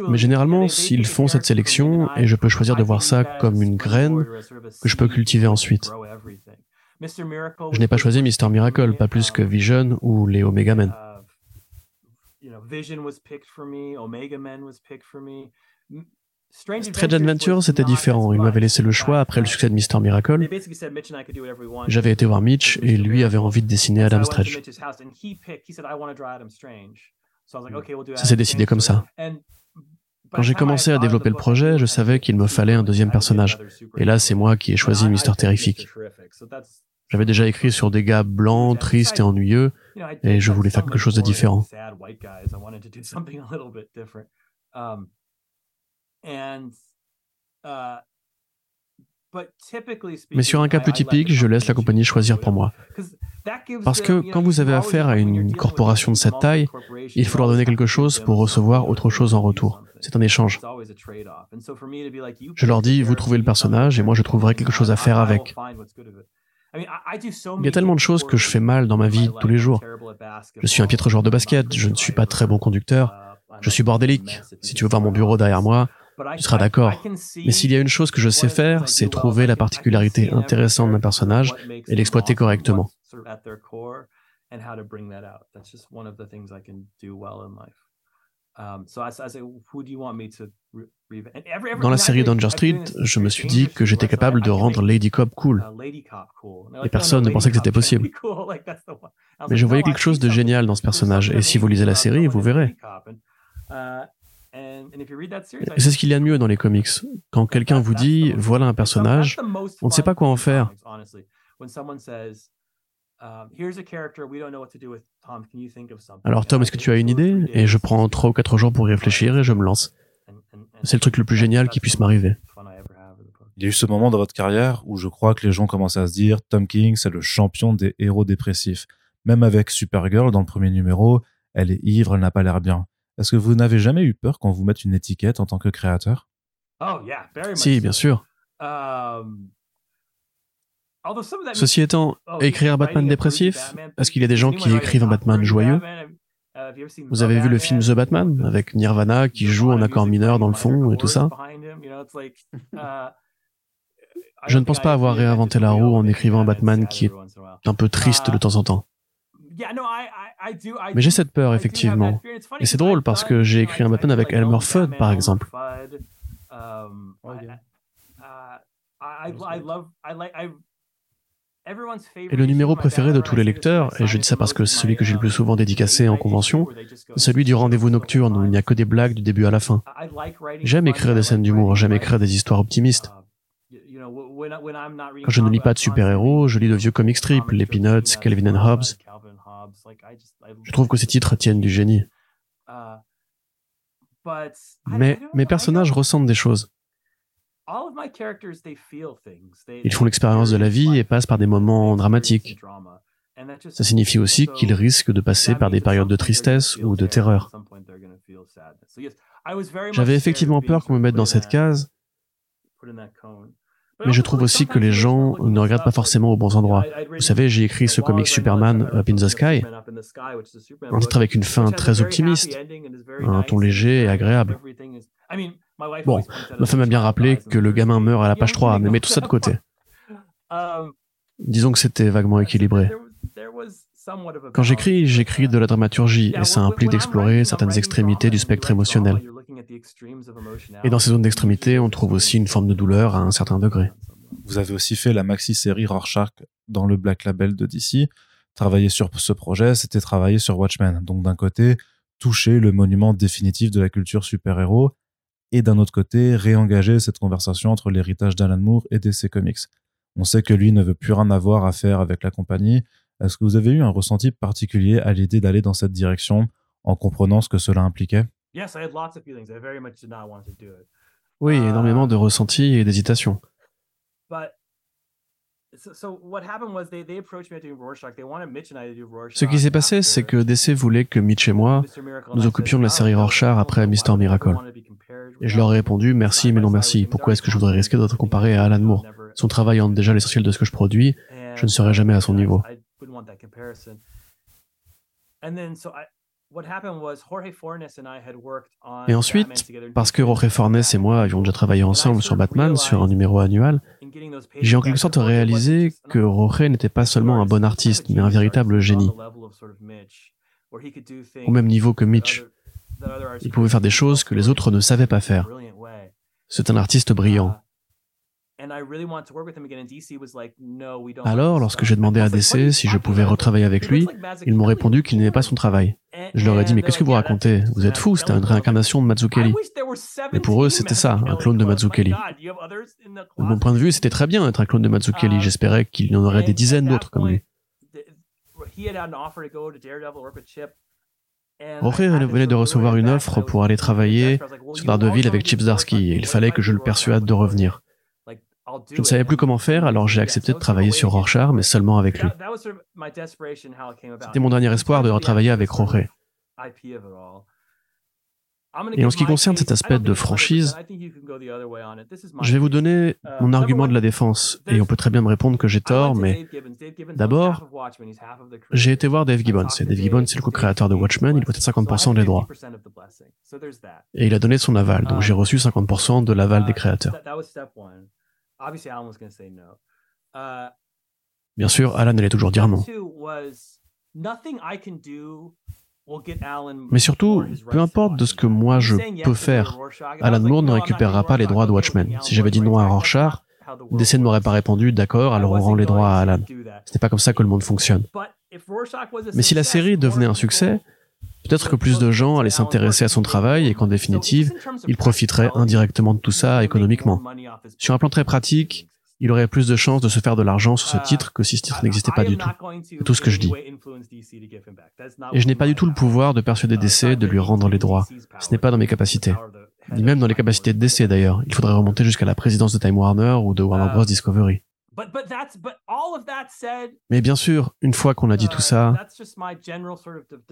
Speaker 2: Mais généralement, s'ils font cette sélection, et je peux choisir de voir ça comme une graine que je peux cultiver ensuite. Je n'ai pas choisi Mister Miracle, pas plus que Vision ou les Omega Men. Strange Adventure, c'était différent. Il m'avait laissé le choix après le succès de Mister Miracle. J'avais été voir Mitch et lui avait envie de dessiner Adam Stretch. Ça s'est décidé comme ça. Quand j'ai commencé à développer le projet, je savais qu'il me fallait un deuxième personnage. Et là, c'est moi qui ai choisi Mister Terrific. J'avais déjà écrit sur des gars blancs, tristes et ennuyeux, et je voulais faire quelque chose de différent. Mais sur un cas plus typique, je laisse la compagnie choisir pour moi. Parce que quand vous avez affaire à une corporation de cette taille, il faut leur donner quelque chose pour recevoir autre chose en retour. C'est un échange. Je leur dis, vous trouvez le personnage et moi je trouverai quelque chose à faire avec. Il y a tellement de choses que je fais mal dans ma vie tous les jours. Je suis un piètre joueur de basket, je ne suis pas très bon conducteur, je suis bordélique. Si tu veux voir mon bureau derrière moi, tu seras d'accord. Mais s'il y a une chose que je sais faire, c'est trouver la particularité intéressante d'un personnage et l'exploiter correctement. Dans la série Danger Street, je me suis dit que j'étais capable de rendre Lady Cop cool. Et personne ne pensait que c'était possible. Mais je voyais quelque chose de génial dans ce personnage, et si vous lisez la série, vous verrez. C'est ce qu'il y a de mieux dans les comics. Quand quelqu'un vous dit, voilà un personnage, on ne sait pas quoi en faire. Alors Tom, est-ce que tu as une idée? Et je prends trois ou quatre jours pour y réfléchir et je me lance. C'est le truc le plus génial qui puisse m'arriver.
Speaker 1: Il y a eu ce moment dans votre carrière où je crois que les gens commencent à se dire Tom King, c'est le champion des héros dépressifs. Même avec Supergirl dans le premier numéro, elle est ivre, elle n'a pas l'air bien. Est-ce que vous n'avez jamais eu peur quand vous mette une étiquette en tant que créateur?
Speaker 2: Oh, Si, bien sûr. Um, Ceci étant, écrire un Batman dépressif, est-ce qu'il y a des gens qui écrivent un Batman joyeux? Uh, Vous avez vu le film The Batman avec Nirvana qui joue en accord mineur dans le fond et tout ça. uh, Je ne pense pas avoir réinventé la roue en écrivant un Batman qui est un peu triste de temps en temps. Mais j'ai cette peur, effectivement. Et c'est drôle parce que j'ai écrit un Batman avec Elmer Fudd, par exemple. Et le numéro préféré de tous les lecteurs, et je dis ça parce que c'est celui que j'ai le plus souvent dédicacé en convention, celui du rendez-vous nocturne où il n'y a que des blagues du début à la fin. J'aime écrire des scènes d'humour, j'aime écrire des histoires optimistes. Quand je ne lis pas de super-héros, je lis de vieux comic strips, les Peanuts, Calvin and Hobbes. Je trouve que ces titres tiennent du génie. Uh, Mais mes personnages ressentent des choses. Ils font l'expérience de la vie et passent par des moments dramatiques. Ça signifie aussi qu'ils risquent de passer par des périodes de tristesse ou de terreur. J'avais effectivement peur qu'on me mette dans cette case, mais je trouve aussi que les gens ne regardent pas forcément aux bons endroits. Vous savez, j'ai écrit ce comic Superman Up in the Sky. Un titre avec une fin très optimiste, un ton léger et agréable. Bon, ma femme m'a bien rappelé que le gamin meurt à la page 3, mais mets tout ça de côté. Disons que c'était vaguement équilibré. Quand j'écris, j'écris de la dramaturgie, et ça implique d'explorer certaines extrémités du spectre émotionnel. Et dans ces zones d'extrémité, on trouve aussi une forme de douleur à un certain degré.
Speaker 1: Vous avez aussi fait la maxi-série Rorschach dans le Black Label de DC. Travailler sur ce projet, c'était travailler sur Watchmen. Donc d'un côté, toucher le monument définitif de la culture super-héros, et d'un autre côté, réengager cette conversation entre l'héritage d'Alan Moore et DC Comics. On sait que lui ne veut plus rien avoir à faire avec la compagnie. Est-ce que vous avez eu un ressenti particulier à l'idée d'aller dans cette direction en comprenant ce que cela impliquait?
Speaker 2: Oui, énormément de ressentis et d'hésitations. Ce qui s'est passé, c'est que DC voulait que Mitch et moi nous occupions de la série Rorschach après Mister Miracle. Et je leur ai répondu merci mais non merci. Pourquoi est-ce que je voudrais risquer d'être comparé à Alan Moore? Son travail entre déjà l'essentiel de ce que je produis. Je ne serai jamais à son niveau. Et ensuite, parce que Jorge Fornes et moi avions déjà travaillé ensemble sur Batman, sur un numéro annuel, j'ai en quelque sorte réalisé que Jorge n'était pas seulement un bon artiste, mais un véritable génie. Au même niveau que Mitch. Il pouvait faire des choses que les autres ne savaient pas faire. C'est un artiste brillant. Alors, lorsque j'ai demandé à DC si je pouvais retravailler avec lui, ils m'ont répondu qu'il n'aimait pas son travail. Je leur ai dit, mais qu'est-ce que vous racontez? Vous êtes fous, c'était une réincarnation de Mazzucchelli. Mais pour eux, c'était ça, un clone de Mazzucchelli. De mon point de vue, c'était très bien d'être un clone de Mazzucchelli. J'espérais qu'il y en aurait des dizaines d'autres comme lui. Venait de recevoir une offre pour aller travailler sur Daredevil avec Chip Zdarsky et il fallait que je le persuade de revenir. Je ne savais plus comment faire, alors j'ai accepté de travailler sur Rorschach, mais seulement avec lui. C'était mon dernier espoir de retravailler avec Jorge. Et en ce qui concerne cet aspect de franchise, je vais vous donner mon argument de la défense, et on peut très bien me répondre que j'ai tort, mais d'abord, j'ai été voir Dave Gibbons, Dave Gibbons c'est le co-créateur de Watchmen, il possède 50% des droits. Et il a donné son aval, donc j'ai reçu 50% de l'aval des créateurs. Uh, Bien sûr, Alan allait toujours dire non. Mais surtout, peu importe de ce que moi je peux faire, Alan Moore ne récupérera pas les droits de Watchmen. Si j'avais dit non à Rorschach, DC ne m'aurait pas répondu d'accord, alors on rend les droits à Alan. Ce n'est pas comme ça que le monde fonctionne. Mais si la série devenait un succès, peut-être que plus de gens allaient s'intéresser à son travail et qu'en définitive, il profiterait indirectement de tout ça économiquement. Sur un plan très pratique, il aurait plus de chances de se faire de l'argent sur ce titre que si ce titre n'existait pas du tout. C'est tout ce que je dis. Et je n'ai pas du tout le pouvoir de persuader DC de lui rendre les droits. Ce n'est pas dans mes capacités. Ni même dans les capacités de DC d'ailleurs. Il faudrait remonter jusqu'à la présidence de Time Warner ou de Warner Bros. Discovery. Mais bien sûr, une fois qu'on a dit tout ça,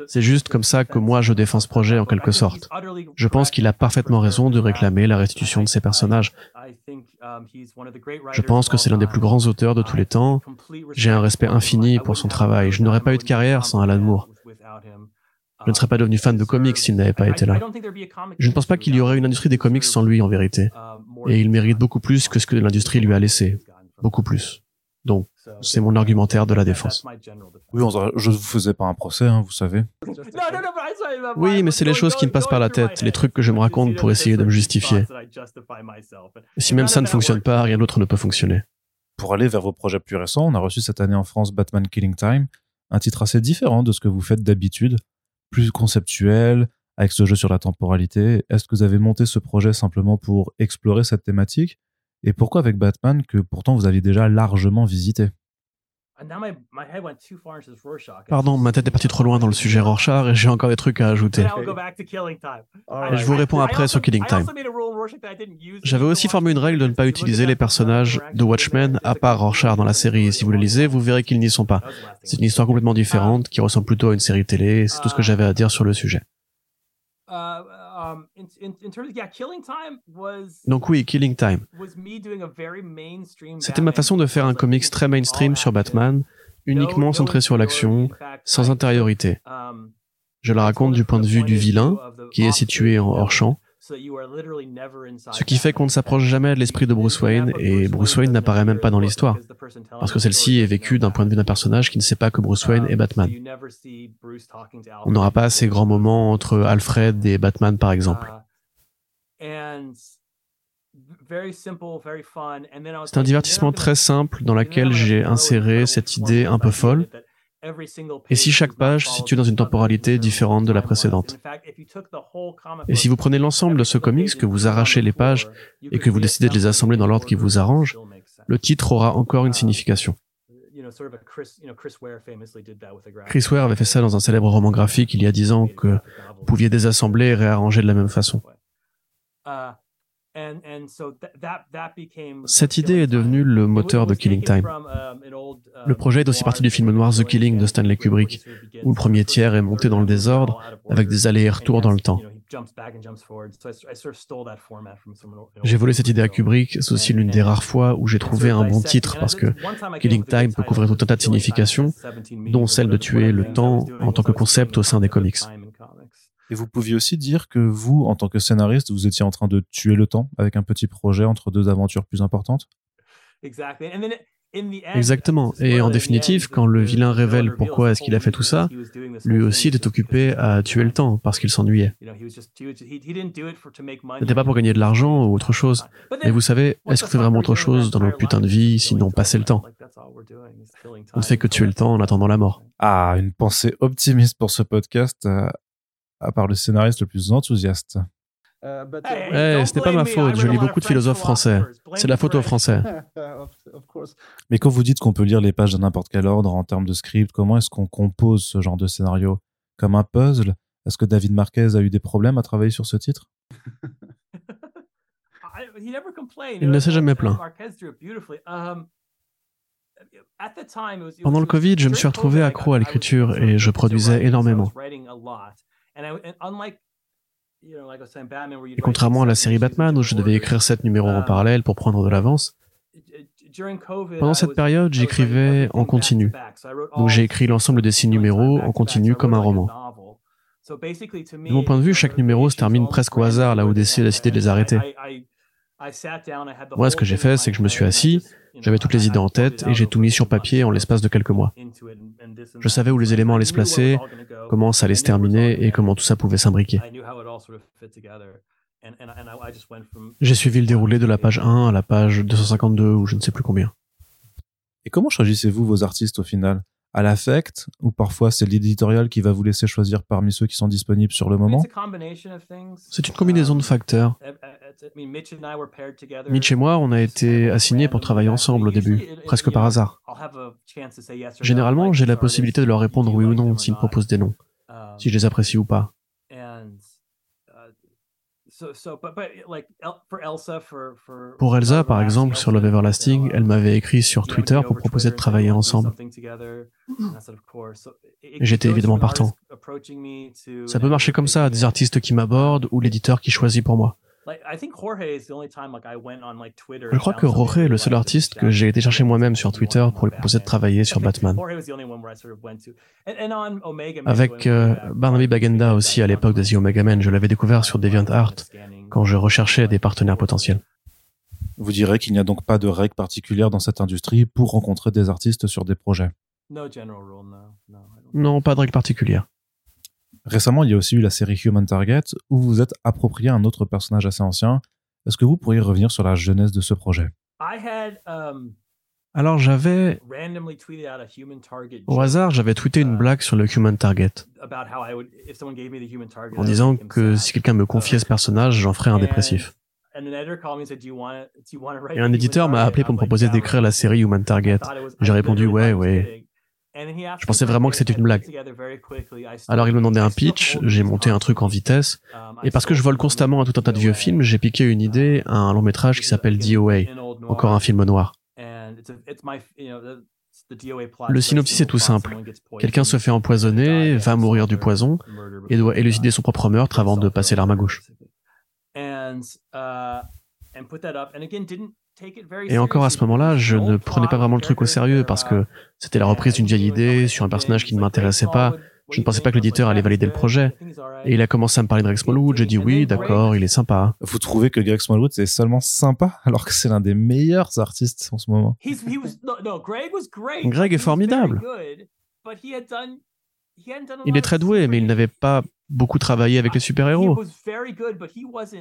Speaker 2: c'est juste comme ça que moi je défends ce projet en quelque sorte. Je pense qu'il a parfaitement raison de réclamer la restitution de ses personnages. Um, je pense que c'est l'un des plus grands auteurs de tous les temps. J'ai un respect infini pour son travail. Je n'aurais pas eu de carrière sans Alan Moore. Je ne serais pas devenu fan de comics s'il n'avait pas été là. Je ne pense pas qu'il y aurait une industrie des comics sans lui en vérité. Et il mérite beaucoup plus que ce que l'industrie lui a laissé beaucoup plus. Donc, c'est mon argumentaire de la défense.
Speaker 1: Oui, je ne vous faisais pas un procès, hein, vous savez.
Speaker 2: Oui, mais c'est les choses qui me passent par la tête, les trucs que je me raconte pour essayer de me justifier. Et si même ça ne fonctionne pas, rien d'autre ne peut fonctionner.
Speaker 1: Pour aller vers vos projets plus récents, on a reçu cette année en France Batman Killing Time, un titre assez différent de ce que vous faites d'habitude, plus conceptuel, avec ce jeu sur la temporalité. Est-ce que vous avez monté ce projet simplement pour explorer cette thématique et pourquoi avec Batman que pourtant vous aviez déjà largement visité?
Speaker 2: Pardon, ma tête est partie trop loin dans le sujet Rorschach et j'ai encore des trucs à ajouter. Et je vous réponds après sur Killing Time. J'avais aussi formé une règle de ne pas utiliser les personnages de Watchmen à part Rorschach dans la série. Si vous les lisez, vous verrez qu'ils n'y sont pas. C'est une histoire complètement différente qui ressemble plutôt à une série télé. C'est tout ce que j'avais à dire sur le sujet. Um, Donc oui, Killing Time. C'était ma façon de faire un comics très mainstream sur Batman, uniquement centrée sur l'action, sans intériorité. Je la raconte du point de vue du vilain, qui est situé en hors-champ, ce qui fait qu'on ne s'approche jamais de l'esprit de Bruce Wayne et Bruce Wayne n'apparaît même pas dans l'histoire, parce que celle-ci est vécue d'un point de vue d'un personnage qui ne sait pas que Bruce Wayne est Batman. On n'aura pas ces grands moments entre Alfred et Batman par exemple. C'est un divertissement très simple dans lequel j'ai inséré cette idée un peu folle et si chaque page se situe dans une temporalité différente de la précédente. Et si vous prenez l'ensemble de ce comics, que vous arrachez les pages et que vous décidez de les assembler dans l'ordre qui vous arrange, le titre aura encore une signification. Chris Ware avait fait ça dans un célèbre roman graphique il y a dix ans que vous pouviez désassembler et réarranger de la même façon. Cette idée est devenue le moteur de Killing Time. Le projet est aussi parti du film noir The Killing de Stanley Kubrick, où le premier tiers est monté dans le désordre avec des allers et retours dans le temps. J'ai volé cette idée à Kubrick, c'est aussi l'une des rares fois où j'ai trouvé un bon titre parce que Killing Time peut couvrir tout un tas de significations, dont celle de tuer le temps en tant que concept au sein des comics.
Speaker 1: Et vous pouviez aussi dire que vous, en tant que scénariste, vous étiez en train de tuer le temps avec un petit projet entre deux aventures plus importantes?
Speaker 2: Exactement. Et en définitive, quand le vilain révèle pourquoi est-ce qu'il a fait tout ça, lui aussi était occupé à tuer le temps parce qu'il s'ennuyait. Ce n'était pas pour gagner de l'argent ou autre chose. Mais vous savez, est-ce qu'on fait vraiment autre chose dans notre putain de vie sinon passer le temps? On ne fait que tuer le temps en attendant la mort.
Speaker 1: Ah, une pensée optimiste pour ce podcast. À part le scénariste le plus enthousiaste.
Speaker 2: Euh, eh, ce n'est pas ma faute, je lis beaucoup de philosophes français. C'est la faute aux Français.
Speaker 1: Mais quand vous dites qu'on peut lire les pages de n'importe quel ordre en termes de script, comment est-ce qu'on compose ce genre de scénario? Comme un puzzle? Est-ce que David Marquez a eu des problèmes à travailler sur ce titre?
Speaker 2: Il ne s'est jamais plaint. Pendant le Covid, je me suis retrouvé accro à l'écriture et je produisais énormément. Et contrairement à la série Batman où je devais écrire sept numéros en um, parallèle pour prendre de l'avance, pendant cette période, j'écrivais en continu. Donc j'ai écrit l'ensemble des six numéros en continu comme un roman. De mon point de vue, chaque numéro se termine presque au hasard là où DC a décidé de les arrêter. Moi, ce que j'ai fait, c'est que je me suis assis, j'avais toutes les idées en tête et j'ai tout mis sur papier en l'espace de quelques mois. Je savais où les éléments allaient se placer, comment ça allait se terminer et comment tout ça pouvait s'imbriquer. J'ai suivi le déroulé de la page 1 à la page 252 ou je ne sais plus combien.
Speaker 1: Et comment choisissez-vous vos artistes au final? À l'affect ou parfois c'est l'éditorial qui va vous laisser choisir parmi ceux qui sont disponibles sur le moment?
Speaker 2: C'est une combinaison de facteurs. Mitch et moi, on a été assignés pour travailler ensemble au début, presque par hasard. Généralement, j'ai la possibilité de leur répondre oui ou non s'ils me proposent des noms, si je les apprécie ou pas. Pour Elsa, par exemple, sur Love Everlasting, elle m'avait écrit sur Twitter pour proposer de travailler ensemble. J'étais évidemment partant. Ça peut marcher comme ça, des artistes qui m'abordent ou l'éditeur qui choisit pour moi. Je crois que Jorge est le seul artiste que j'ai été chercher moi-même sur Twitter pour lui proposer de travailler sur Batman. Avec euh, Barnaby Bagenda aussi à l'époque de The Omega Man, je l'avais découvert sur DeviantArt quand je recherchais des partenaires potentiels.
Speaker 1: Vous direz qu'il n'y a donc pas de règle particulière dans cette industrie pour rencontrer des artistes sur des projets
Speaker 2: Non, pas de règle particulière.
Speaker 1: Récemment, il y a aussi eu la série Human Target où vous êtes approprié un autre personnage assez ancien. Est-ce que vous pourriez revenir sur la jeunesse de ce projet?
Speaker 2: Um, Alors j'avais... Au hasard, j'avais tweeté une uh, blague sur le Human Target en disant que si quelqu'un me confiait ce personnage, j'en ferais un dépressif. Et un éditeur m'a appelé pour me proposer d'écrire la série Human Target. J'ai répondu ouais, ouais. Je pensais vraiment que c'était une blague. Alors il me demandait un pitch, j'ai monté un truc en vitesse, et parce que je vole constamment à tout un tas de vieux films, j'ai piqué une idée à un long métrage qui s'appelle DOA, encore un film noir. Le synopsis est tout simple. Quelqu'un se fait empoisonner, va mourir du poison, et doit élucider son propre meurtre avant de passer l'arme à gauche. Et encore à ce moment-là, je ne prenais pas vraiment le truc au sérieux parce que c'était la reprise d'une vieille idée sur un personnage qui ne m'intéressait pas. Je ne pensais pas que l'éditeur allait valider le projet. Et il a commencé à me parler de Greg Smallwood. J'ai dit oui, d'accord, il est sympa.
Speaker 1: Vous trouvez que Greg Smallwood c'est seulement sympa alors que c'est l'un des meilleurs artistes en ce moment
Speaker 2: Greg est formidable. Il est très doué, mais il n'avait pas beaucoup travaillé avec les super-héros.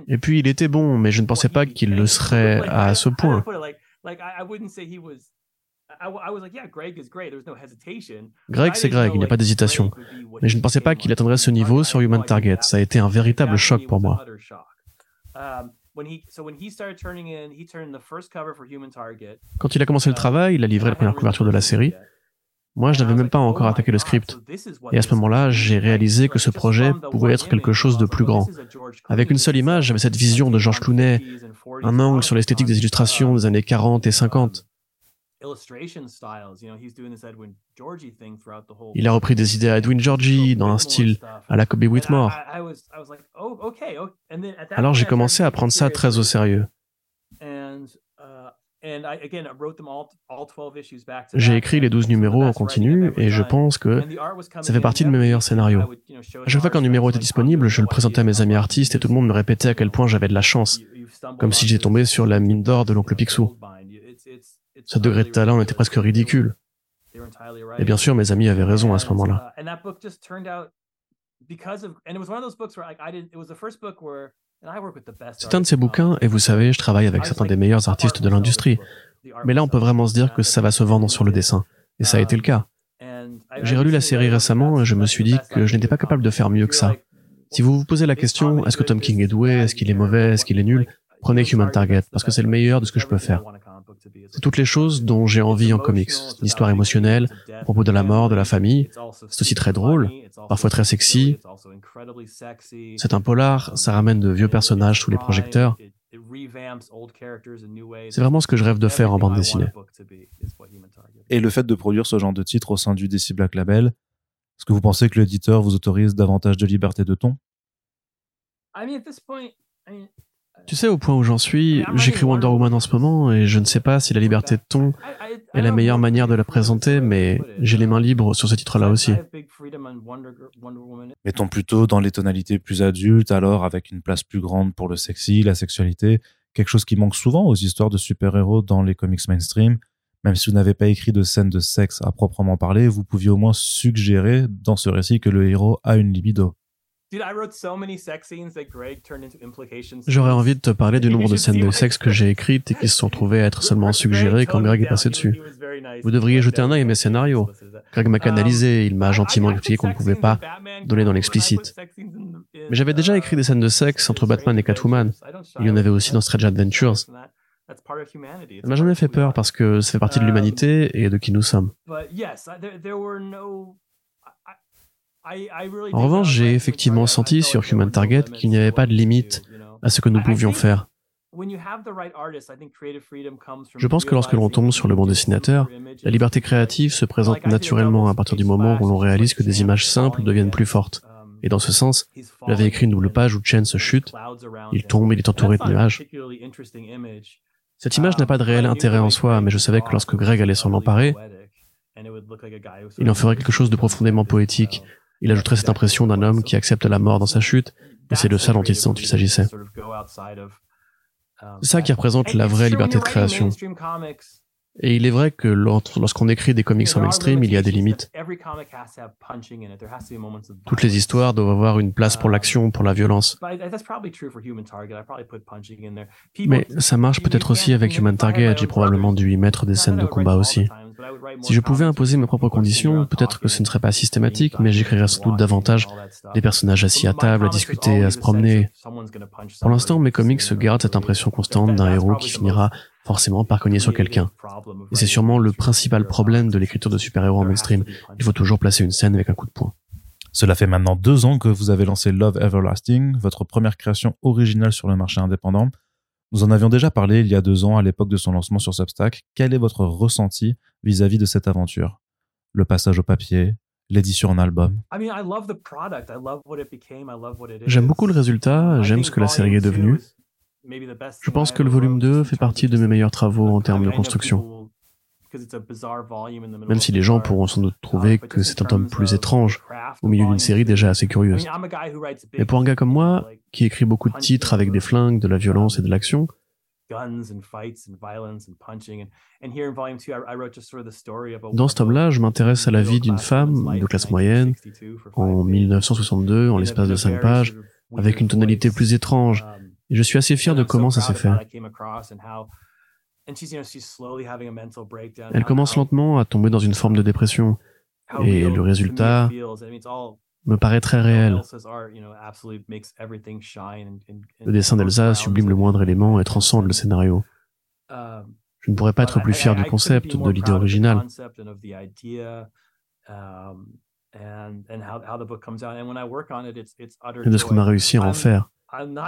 Speaker 2: Et puis il était bon, mais je ne pensais pas qu'il le serait à ce point. Greg, c'est Greg, il n'y a pas d'hésitation. Mais je ne pensais pas qu'il atteindrait ce niveau sur Human Target. Ça a été un véritable choc pour moi. Quand il a commencé le travail, il a livré la première couverture de la série. Moi, je n'avais même pas encore attaqué le script. Et à ce moment-là, j'ai réalisé que ce projet pouvait être quelque chose de plus grand. Avec une seule image, j'avais cette vision de George Clooney, un angle sur l'esthétique des illustrations des années 40 et 50. Il a repris des idées à Edwin Georgie dans un style à la Kobe Whitmore. Alors j'ai commencé à prendre ça très au sérieux. J'ai écrit les 12 numéros en continu et je pense que ça fait partie de mes meilleurs scénarios. À chaque fois qu'un numéro était disponible, je le présentais à mes amis artistes et tout le monde me répétait à quel point j'avais de la chance, comme si j'étais tombé sur la mine d'or de l'oncle Picsou. Ce degré de talent était presque ridicule. Et bien sûr, mes amis avaient raison à ce moment-là. C'est un de ces bouquins, et vous savez, je travaille avec certains des meilleurs artistes de l'industrie. Mais là, on peut vraiment se dire que ça va se vendre sur le dessin. Et ça a été le cas. J'ai relu la série récemment et je me suis dit que je n'étais pas capable de faire mieux que ça. Si vous vous posez la question, est-ce que Tom King est doué, est-ce qu'il est mauvais, est-ce qu'il est nul, prenez Human Target, parce que c'est le meilleur de ce que je peux faire. C'est toutes les choses dont j'ai envie en comics. L'histoire émotionnelle, à propos de la mort, de la famille. C'est aussi très drôle, parfois très sexy. C'est un polar, ça ramène de vieux personnages sous les projecteurs. C'est vraiment ce que je rêve de faire en bande dessinée.
Speaker 1: Et le fait de produire ce genre de titre au sein du DC Black Label, est-ce que vous pensez que l'éditeur vous autorise davantage de liberté de ton?
Speaker 2: Tu sais, au point où j'en suis, j'écris Wonder Woman en ce moment et je ne sais pas si la liberté de ton est la meilleure manière de la présenter, mais j'ai les mains libres sur ce titre-là aussi.
Speaker 1: Mettons plutôt dans les tonalités plus adultes, alors avec une place plus grande pour le sexy, la sexualité, quelque chose qui manque souvent aux histoires de super-héros dans les comics mainstream. Même si vous n'avez pas écrit de scène de sexe à proprement parler, vous pouviez au moins suggérer dans ce récit que le héros a une libido.
Speaker 2: J'aurais envie de te parler du nombre de scènes de sexe que j'ai écrites et qui se sont trouvées à être seulement suggérées quand Greg est passé dessus. Vous devriez jeter un œil à mes scénarios. Greg m'a um, canalisé, il m'a gentiment expliqué qu'on ne pouvait pas donner dans l'explicite. Mais j'avais déjà écrit des scènes de sexe entre Batman et Catwoman. Il y en avait aussi dans Strange Adventures. Ça m'a jamais fait peur parce que ça fait partie de um, l'humanité et de qui nous sommes. En revanche, j'ai effectivement senti sur Human Target qu'il n'y avait pas de limite à ce que nous pouvions faire. Je pense que lorsque l'on tombe sur le bon dessinateur, la liberté créative se présente naturellement à partir du moment où l'on réalise que des images simples deviennent plus fortes. Et dans ce sens, il avait écrit une double page où Chen se chute, il tombe, il est entouré de nuages. Cette image n'a pas de réel intérêt en soi, mais je savais que lorsque Greg allait s'en emparer, il en ferait quelque chose de profondément poétique, il ajouterait cette impression d'un homme qui accepte la mort dans sa chute, et c'est de ça dont il, dont il s'agissait. C'est ça qui représente la vraie liberté de création. Et il est vrai que lorsqu'on écrit des comics en mainstream, il y a des limites. Toutes les histoires doivent avoir une place pour l'action, pour la violence. Mais ça marche peut-être aussi avec Human Target, j'ai probablement dû y mettre des scènes de combat aussi. Si je pouvais imposer mes propres conditions, peut-être que ce ne serait pas systématique, mais j'écrirais sans doute davantage des personnages assis à table, à discuter, à se promener. Pour l'instant, mes comics se gardent cette impression constante d'un héros qui finira forcément par cogner sur quelqu'un. Et c'est sûrement le principal problème de l'écriture de super-héros en mainstream. Il faut toujours placer une scène avec un coup de poing.
Speaker 1: Cela fait maintenant deux ans que vous avez lancé Love Everlasting, votre première création originale sur le marché indépendant. Nous en avions déjà parlé il y a deux ans à l'époque de son lancement sur Substack. Quel est votre ressenti vis-à-vis de cette aventure? Le passage au papier, l'édition en album
Speaker 2: J'aime beaucoup le résultat, j'aime ce que la série est devenue. Je pense que le volume 2 fait partie de mes meilleurs travaux en termes de construction. Même si les gens pourront sans doute trouver que c'est un tome plus étrange, au milieu d'une série déjà assez curieuse. Mais pour un gars comme moi, qui écrit beaucoup de titres avec des flingues, de la violence et de l'action, dans ce tome-là, je m'intéresse à la vie d'une femme de classe moyenne en 1962, en l'espace de cinq pages, avec une tonalité plus étrange. Et je suis assez fier de comment ça s'est fait. Elle commence lentement à tomber dans une forme de dépression. Et le résultat me paraît très réel. Le dessin d'Elsa sublime le moindre élément et transcende le scénario.
Speaker 1: Um,
Speaker 2: Je ne pourrais pas être plus fier du concept, de l'idée originale. Et de ce qu'on a réussi à en faire.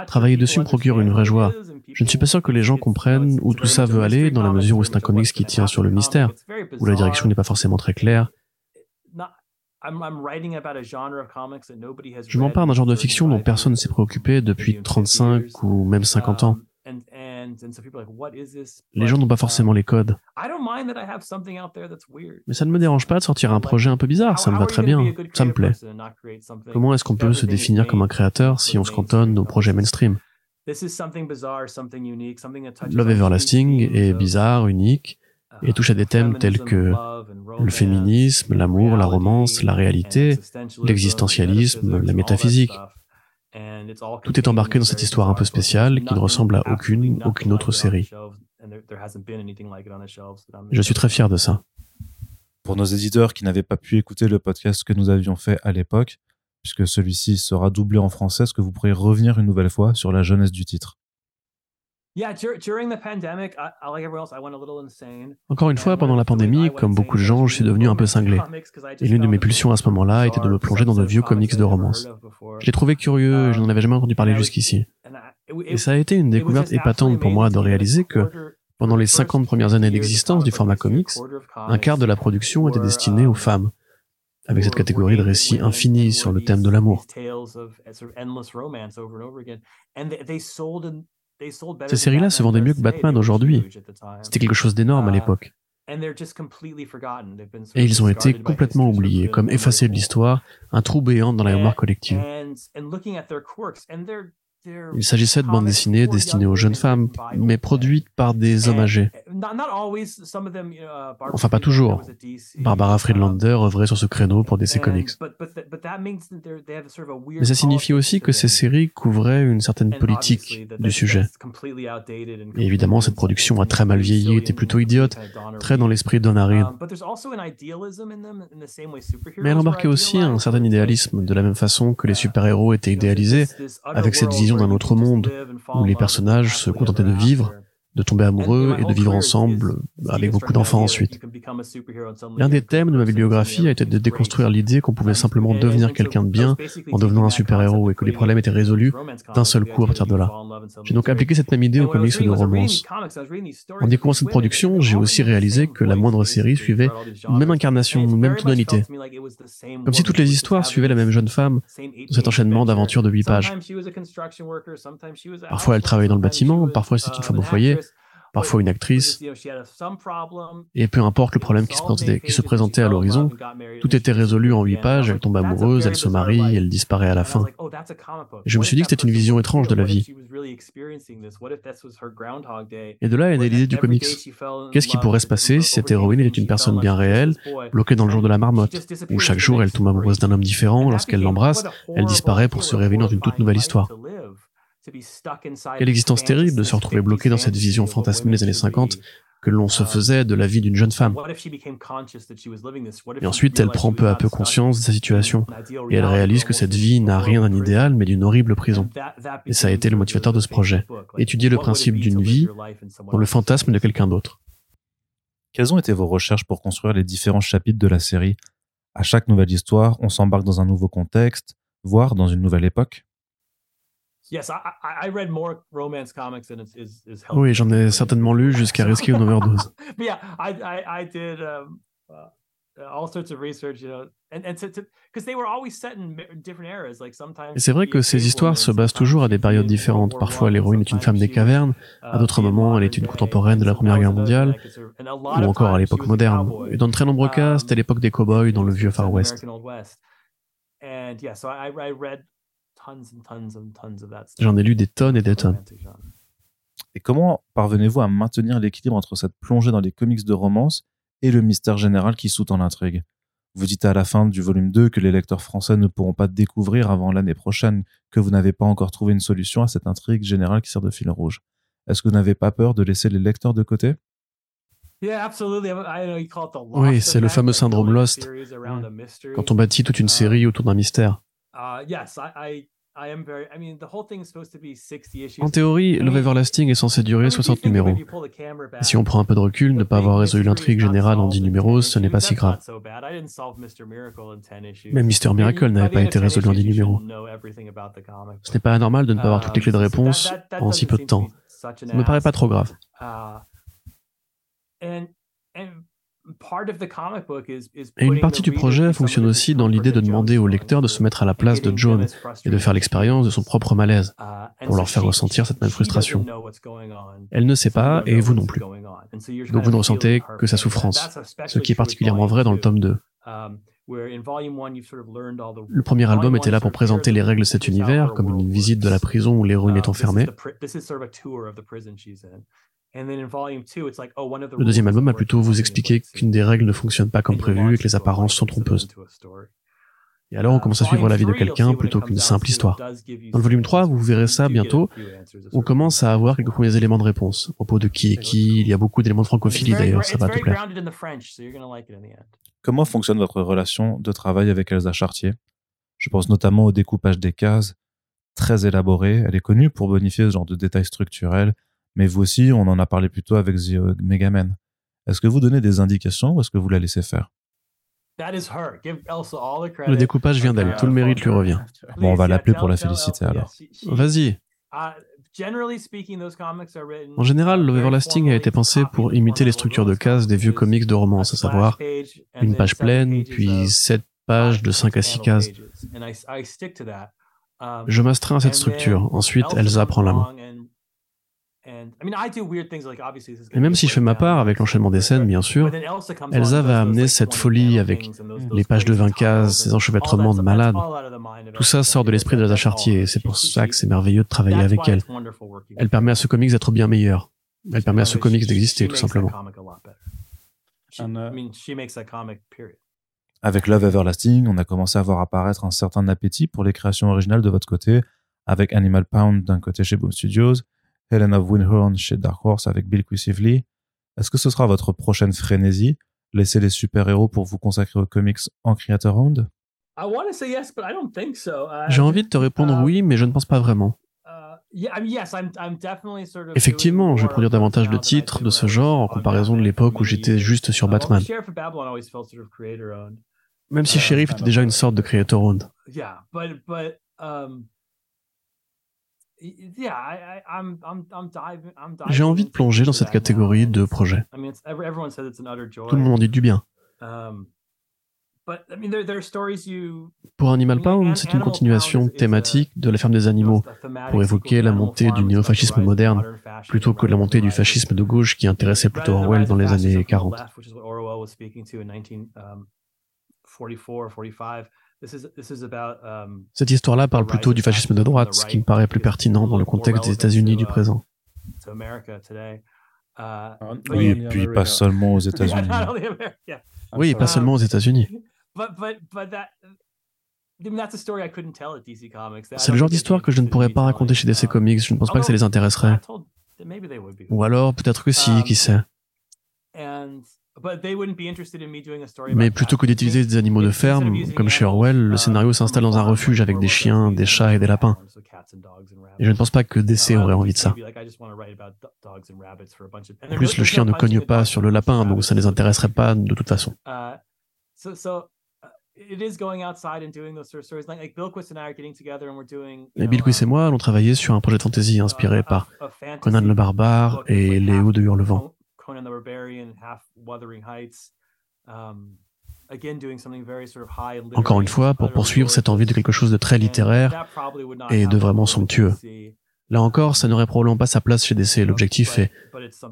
Speaker 2: Travailler dessus me procure une vraie joie. Je ne suis pas sûr que les gens comprennent où tout ça veut aller, dans la mesure où c'est un comics qui tient sur le mystère, où la direction n'est pas forcément très claire. Je m'empare d'un genre de fiction dont personne ne s'est préoccupé depuis 35 ou même 50 ans. Les gens n'ont pas forcément les codes. Mais ça ne me dérange pas de sortir un projet un peu bizarre, ça me va très bien, ça me plaît. Comment est-ce qu'on peut se définir comme un créateur si on se cantonne aux projets mainstream? Love Everlasting est bizarre, unique, et touche à des thèmes tels que le féminisme, l'amour, la romance, la réalité, l'existentialisme, la métaphysique. Tout est embarqué dans cette histoire un peu spéciale qui ne ressemble à aucune, aucune autre série. Je suis très fier de ça.
Speaker 1: Pour nos éditeurs qui n'avaient pas pu écouter le podcast que nous avions fait à l'époque, puisque celui-ci sera doublé en français, est-ce que vous pourriez revenir une nouvelle fois sur la jeunesse du titre?
Speaker 2: Encore une fois, pendant la pandémie, comme beaucoup de gens, je suis devenu un peu cinglé. Et l'une de mes pulsions à ce moment-là était de me plonger dans de vieux comics de romance. Je l'ai trouvé curieux et je n'en avais jamais entendu parler jusqu'ici. Et ça a été une découverte épatante pour moi de réaliser que, pendant les 50 premières années d'existence du format comics, un quart de la production était destiné aux femmes, avec cette catégorie de récits infinis sur le thème de l'amour. Ces séries-là se vendaient mieux que Batman aujourd'hui. C'était quelque chose d'énorme à l'époque. Et ils ont été complètement oubliés, comme effacés de l'histoire, un trou béant dans la mémoire collective. Il s'agissait de bandes dessinées destinées aux jeunes femmes, mais produites par des hommes âgés. Enfin, pas toujours. Barbara Friedlander œuvrait sur ce créneau pour DC Comics. Mais ça signifie aussi que ces séries couvraient une certaine politique du sujet. Et évidemment, cette production a très mal vieilli, était plutôt idiote, très dans l'esprit de Don Mais elle embarquait aussi un certain idéalisme, de la même façon que les super-héros étaient idéalisés, avec cette vision d'un autre monde où les personnages se contentaient de vivre de tomber amoureux et de vivre ensemble avec beaucoup d'enfants ensuite. L'un des thèmes de ma bibliographie a été de déconstruire l'idée qu'on pouvait simplement devenir quelqu'un de bien en devenant un super-héros et que les problèmes étaient résolus d'un seul coup à partir de là. J'ai donc appliqué cette même idée aux comics de romance. En découvrant cette production, j'ai aussi réalisé que la moindre série suivait une même incarnation, une même tonalité. Comme si toutes les histoires suivaient la même jeune femme dans cet enchaînement d'aventures de huit pages. Parfois elle travaillait dans le bâtiment, parfois c'était une femme au foyer, parfois une actrice. Et peu importe le problème qui se présentait, à l'horizon, tout était résolu en huit pages, elle tombe amoureuse, elle se marie, elle disparaît à la fin. Je me suis dit que c'était une vision étrange de la vie. Et de là est née l'idée du comics. Qu'est-ce qui pourrait se passer si cette héroïne était une personne bien réelle, bloquée dans le jour de la marmotte, où chaque jour elle tombe amoureuse d'un homme différent, lorsqu'elle l'embrasse, elle disparaît pour se révéler dans une toute nouvelle histoire? Quelle existence terrible de se retrouver bloqué dans cette vision fantasmée des années 50 que l'on se faisait de la vie d'une jeune femme. Et ensuite, elle prend peu à peu conscience de sa situation, et elle réalise que cette vie n'a rien d'un idéal, mais d'une horrible prison. Et ça a été le motivateur de ce projet, étudier le principe d'une vie dans le fantasme de quelqu'un d'autre.
Speaker 1: Quelles ont été vos recherches pour construire les différents chapitres de la série? À chaque nouvelle histoire, on s'embarque dans un nouveau contexte, voire dans une nouvelle époque?
Speaker 2: Oui, j'en ai certainement lu jusqu'à risquer une overdose. Et c'est vrai que ces histoires se basent toujours à des périodes différentes. Parfois, l'héroïne est une femme des cavernes, à d'autres moments, elle est une contemporaine de la Première Guerre mondiale, ou encore à l'époque moderne. Et dans de très nombreux cas, c'était l'époque des cow-boys dans le vieux Far West. J'en ai lu des tonnes et des tonnes.
Speaker 1: Et comment parvenez-vous à maintenir l'équilibre entre cette plongée dans les comics de romance et le mystère général qui sous-tend l'intrigue? Vous dites à la fin du volume 2 que les lecteurs français ne pourront pas découvrir avant l'année prochaine que vous n'avez pas encore trouvé une solution à cette intrigue générale qui sert de fil rouge. Est-ce que vous n'avez pas peur de laisser les lecteurs de côté?
Speaker 2: Oui, c'est le fameux syndrome Lost, quand on bâtit toute une série autour d'un mystère. En théorie, Love Everlasting est censé durer 60 numéros. Et si on prend un peu de recul, ne pas avoir résolu l'intrigue générale en 10 numéros, ce n'est pas si grave. Même Mr. Miracle n'avait pas été résolu en 10 numéros. Ce n'est pas anormal de ne pas avoir toutes les clés de réponse en si peu de temps. Ça ne me paraît pas trop grave. Et une partie du projet fonctionne aussi dans l'idée de demander au lecteur de se mettre à la place de John et de faire l'expérience de son propre malaise, uh, pour leur faire ressentir cette même frustration. Elle ne sait pas et vous non plus. Donc vous ne ressentez que sa souffrance, ce qui est particulièrement vrai dans le tome 2. Um, le premier album était là pour présenter les règles de cet univers, comme une visite de la prison où l'héroïne est enfermée. Oh, le deuxième album a plutôt vous expliquer qu'une des règles ne fonctionne pas comme prévu et que les apparences sont trompeuses. Et alors on commence à suivre la vie de quelqu'un plutôt qu'une simple histoire. Dans le volume 3, vous verrez ça bientôt, on commence à avoir quelques premiers éléments de réponse. À propos de qui est qui, il y a beaucoup d'éléments de francophilie d'ailleurs, ça va te plaire.
Speaker 1: Comment fonctionne votre relation de travail avec Elsa Chartier? Je pense notamment au découpage des cases, très élaboré. Elle est connue pour bonifier ce genre de détails structurels mais vous aussi, on en a parlé plus tôt avec The Megaman. Est-ce que vous donnez des indications ou est-ce que vous la laissez faire?
Speaker 2: Le découpage vient d'elle, tout le mérite lui revient.
Speaker 1: Bon, on va l'appeler pour la féliciter alors.
Speaker 2: Vas-y. En général, Love Everlasting a été pensé pour imiter les structures de cases des vieux comics de romance, à savoir une page pleine, puis sept pages de 5 à 6 cases. Je m'astreins à cette structure. Ensuite, Elsa prend la main. Et même si je fais ma part avec l'enchaînement des scènes, bien sûr, Elsa va amener cette folie avec les pages de 20 cases, ces enchevêtrements de malades. Tout ça sort de l'esprit de la Chartier et c'est pour ça que c'est merveilleux de travailler avec elle. Elle permet à ce comics d'être bien meilleur. Elle permet à ce comics d'exister, tout simplement.
Speaker 1: Avec Love Everlasting, on a commencé à voir apparaître un certain appétit pour les créations originales de votre côté, avec Animal Pound d'un côté chez Boom Studios, Helen of Windhorn chez Dark Horse avec Bill Quisively. Est-ce que ce sera votre prochaine frénésie? Laisser les super-héros pour vous consacrer aux comics en Creator Round?
Speaker 2: J'ai envie de te répondre uh, oui, mais je ne pense pas vraiment. Uh, Effectivement, je vais produire davantage de titres de ce genre en comparaison de l'époque où j'étais juste sur uh, Batman. Même si Sheriff était déjà une sorte de Creator Round. J'ai envie de plonger dans cette catégorie de projets. Tout le monde en dit du bien. Um, Pour Animal Pound, c'est une continuation thématique de la ferme des animaux, pour évoquer la montée du néofascisme moderne, plutôt que la montée du fascisme de gauche qui intéressait plutôt Orwell dans les années 40. Um, Cette histoire-là parle plutôt du fascisme de droite, ce qui me paraît plus pertinent dans le contexte des États-Unis du présent.
Speaker 1: Uh, oui, et puis pas seulement aux États-Unis.
Speaker 2: Oui, pas seulement aux États-Unis. C'est le genre d'histoire que je ne pourrais pas raconter chez DC Comics. Je ne pense pas que ça les intéresserait. Ou alors, peut-être que si, qui sait. Mais plutôt que d'utiliser des animaux de ferme, comme chez Orwell, le scénario s'installe dans un refuge avec des chiens, des chats et des lapins. Et je ne pense pas que DC aurait envie de ça. En plus, le chien ne cogne pas sur le lapin, donc ça ne les intéresserait pas de toute façon. Et Bill Quist et moi allons travailler sur un projet de fantasy inspiré par Conan le Barbare et Léo de Hurlevent. Conan the Barbarian, half Wuthering Heights. Encore une fois, pour poursuivre cette envie de quelque chose de très littéraire et de vraiment somptueux. Là encore, ça n'aurait probablement pas sa place chez DC. L'objectif est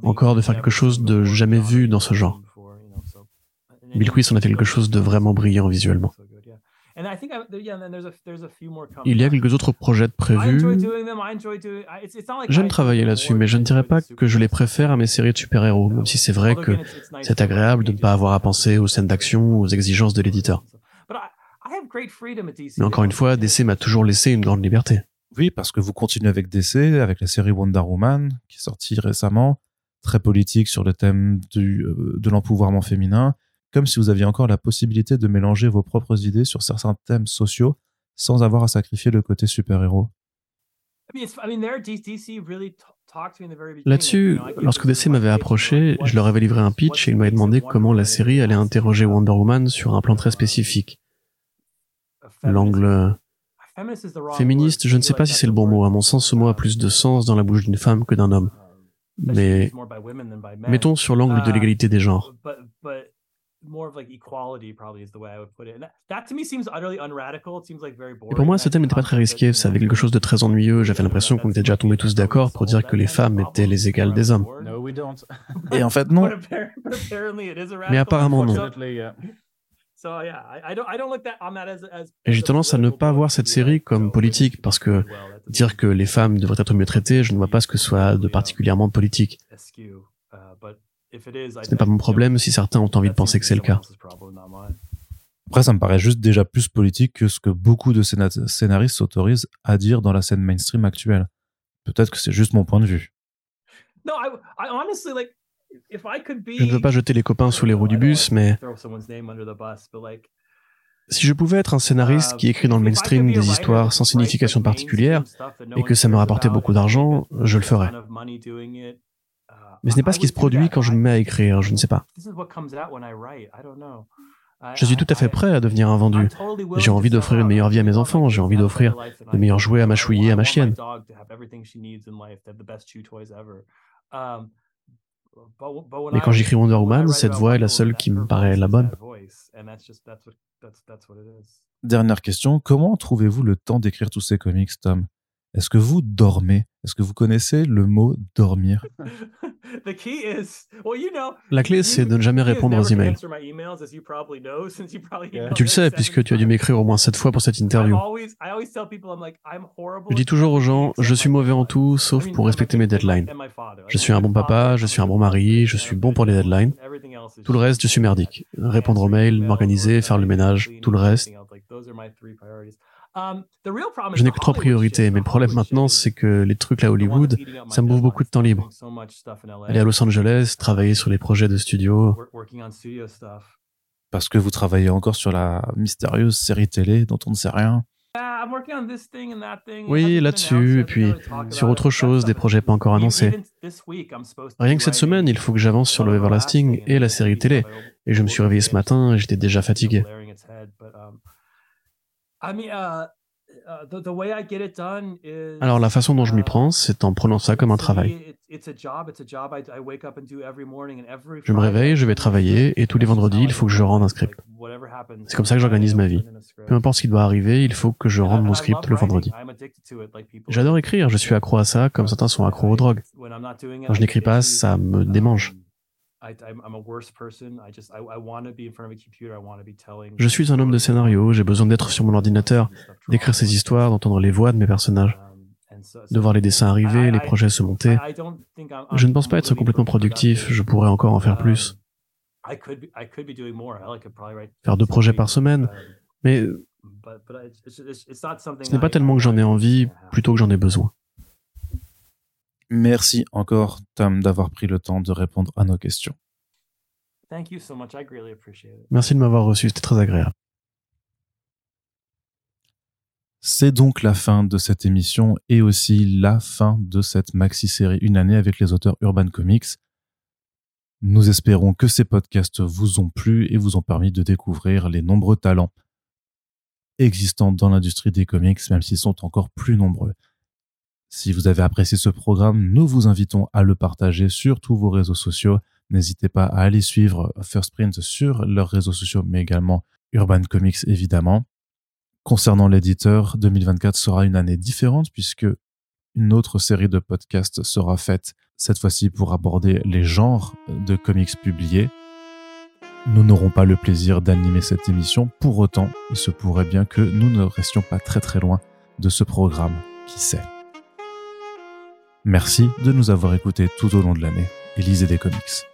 Speaker 2: encore de faire quelque chose de jamais vu dans ce genre. Bill en a fait quelque chose de vraiment brillant visuellement. Il y a quelques autres projets de prévus. J'aime travailler là-dessus, mais je ne dirais pas que je les préfère à mes séries de super-héros, même si c'est vrai que c'est agréable de ne pas avoir à penser aux scènes d'action, aux exigences de l'éditeur. Mais encore une fois, DC m'a toujours laissé une grande liberté.
Speaker 1: Oui, parce que vous continuez avec DC, avec la série Wonder Woman, qui est sortie récemment, très politique sur le thème du, euh, de l'empouvoirment féminin, comme si vous aviez encore la possibilité de mélanger vos propres idées sur certains thèmes sociaux sans avoir à sacrifier le côté super-héros.
Speaker 2: Là-dessus, lorsque DC m'avait approché, je leur avais livré un pitch et ils m'avaient demandé comment la série allait interroger Wonder Woman sur un plan très spécifique. L'angle féministe, je ne sais pas si c'est le bon mot. À mon sens, ce mot a plus de sens dans la bouche d'une femme que d'un homme. Mais mettons sur l'angle de l'égalité des genres. Et pour moi, ce thème n'était pas très risqué, ça avait quelque chose de très ennuyeux. J'avais l'impression qu'on était déjà tombés tous d'accord pour dire que les femmes étaient les égales des hommes.
Speaker 1: Et en fait, non.
Speaker 2: Mais apparemment, non. Et j'ai tendance à ne pas voir cette série comme politique, parce que dire que les femmes devraient être mieux traitées, je ne vois pas ce que ce soit de particulièrement politique. Ce n'est pas mon problème si certains ont envie de penser que c'est le cas.
Speaker 1: Après, ça me paraît juste déjà plus politique que ce que beaucoup de scénaristes s'autorisent à dire dans la scène mainstream actuelle. Peut-être que c'est juste mon point de vue.
Speaker 2: Je ne veux pas jeter les copains sous les roues du bus, mais si je pouvais être un scénariste qui écrit dans le mainstream des histoires sans signification particulière et que ça me rapportait beaucoup d'argent, je le ferais. Mais ce n'est pas ce qui se produit quand je me mets à écrire, je ne sais pas. Je suis tout à fait prêt à devenir un vendu. J'ai envie d'offrir une meilleure vie à mes enfants, j'ai envie d'offrir de meilleurs jouets à ma chouillée, à ma chienne. Mais quand j'écris Wonder Woman, cette voix est la seule qui me paraît la bonne.
Speaker 1: Dernière question, comment trouvez-vous le temps d'écrire tous ces comics, Tom? Est-ce que vous dormez? Est-ce que vous connaissez le mot dormir?
Speaker 2: La clé, c'est de ne jamais répondre aux emails. Tu le sais, puisque tu as dû m'écrire au moins sept fois pour cette interview. Je dis toujours aux gens, je suis mauvais en tout, sauf pour respecter mes deadlines. Je suis un bon papa, je suis un bon mari, je suis bon pour les deadlines. Tout le reste, je suis merdique. Répondre aux mails, m'organiser, faire le ménage, tout le reste. Um, je n'ai que trois priorités, mais le problème maintenant, c'est que les trucs là à Hollywood, ça me bouffe beaucoup de temps libre. Aller à Los Angeles, travailler sur les projets de studio.
Speaker 1: Parce que vous travaillez encore sur la mystérieuse série télé dont on ne sait rien.
Speaker 2: Oui, là-dessus, et puis sur autre chose, des projets pas encore annoncés. Rien que cette semaine, il faut que j'avance sur le Everlasting et la série télé. Et je me suis réveillé ce matin et j'étais déjà fatigué. Alors la façon dont je m'y prends, c'est en prenant ça comme un travail. Je me réveille, je vais travailler, et tous les vendredis, il faut que je rende un script. C'est comme ça que j'organise ma vie. Peu importe ce qui doit arriver, il faut que je rende mon script le vendredi. J'adore écrire, je suis accro à ça, comme certains sont accros aux drogues. Quand je n'écris pas, ça me démange. Je suis un homme de scénario, j'ai besoin d'être sur mon ordinateur, d'écrire ces histoires, d'entendre les voix de mes personnages, um, de voir les dessins arriver, les projets se monter. Je ne pense pas être complètement productif, je pourrais encore en faire plus. Faire deux projets par semaine, um, mais ce n'est pas tellement que j'en ai envie, plutôt que j'en ai besoin.
Speaker 1: Merci encore, Tom, d'avoir pris le temps de répondre à nos questions.
Speaker 2: Merci de m'avoir reçu, c'était très agréable.
Speaker 1: C'est donc la fin de cette émission et aussi la fin de cette maxi-série Une année avec les auteurs Urban Comics. Nous espérons que ces podcasts vous ont plu et vous ont permis de découvrir les nombreux talents existants dans l'industrie des comics, même s'ils sont encore plus nombreux. Si vous avez apprécié ce programme, nous vous invitons à le partager sur tous vos réseaux sociaux, N'hésitez pas à aller suivre First Print sur leurs réseaux sociaux, mais également Urban Comics évidemment. Concernant l'éditeur, 2024 sera une année différente puisque une autre série de podcasts sera faite cette fois-ci pour aborder les genres de comics publiés. Nous n'aurons pas le plaisir d'animer cette émission, pour autant, il se pourrait bien que nous ne restions pas très très loin de ce programme, qui sait? Merci de nous avoir écoutés tout au long de l'année et lisez des comics.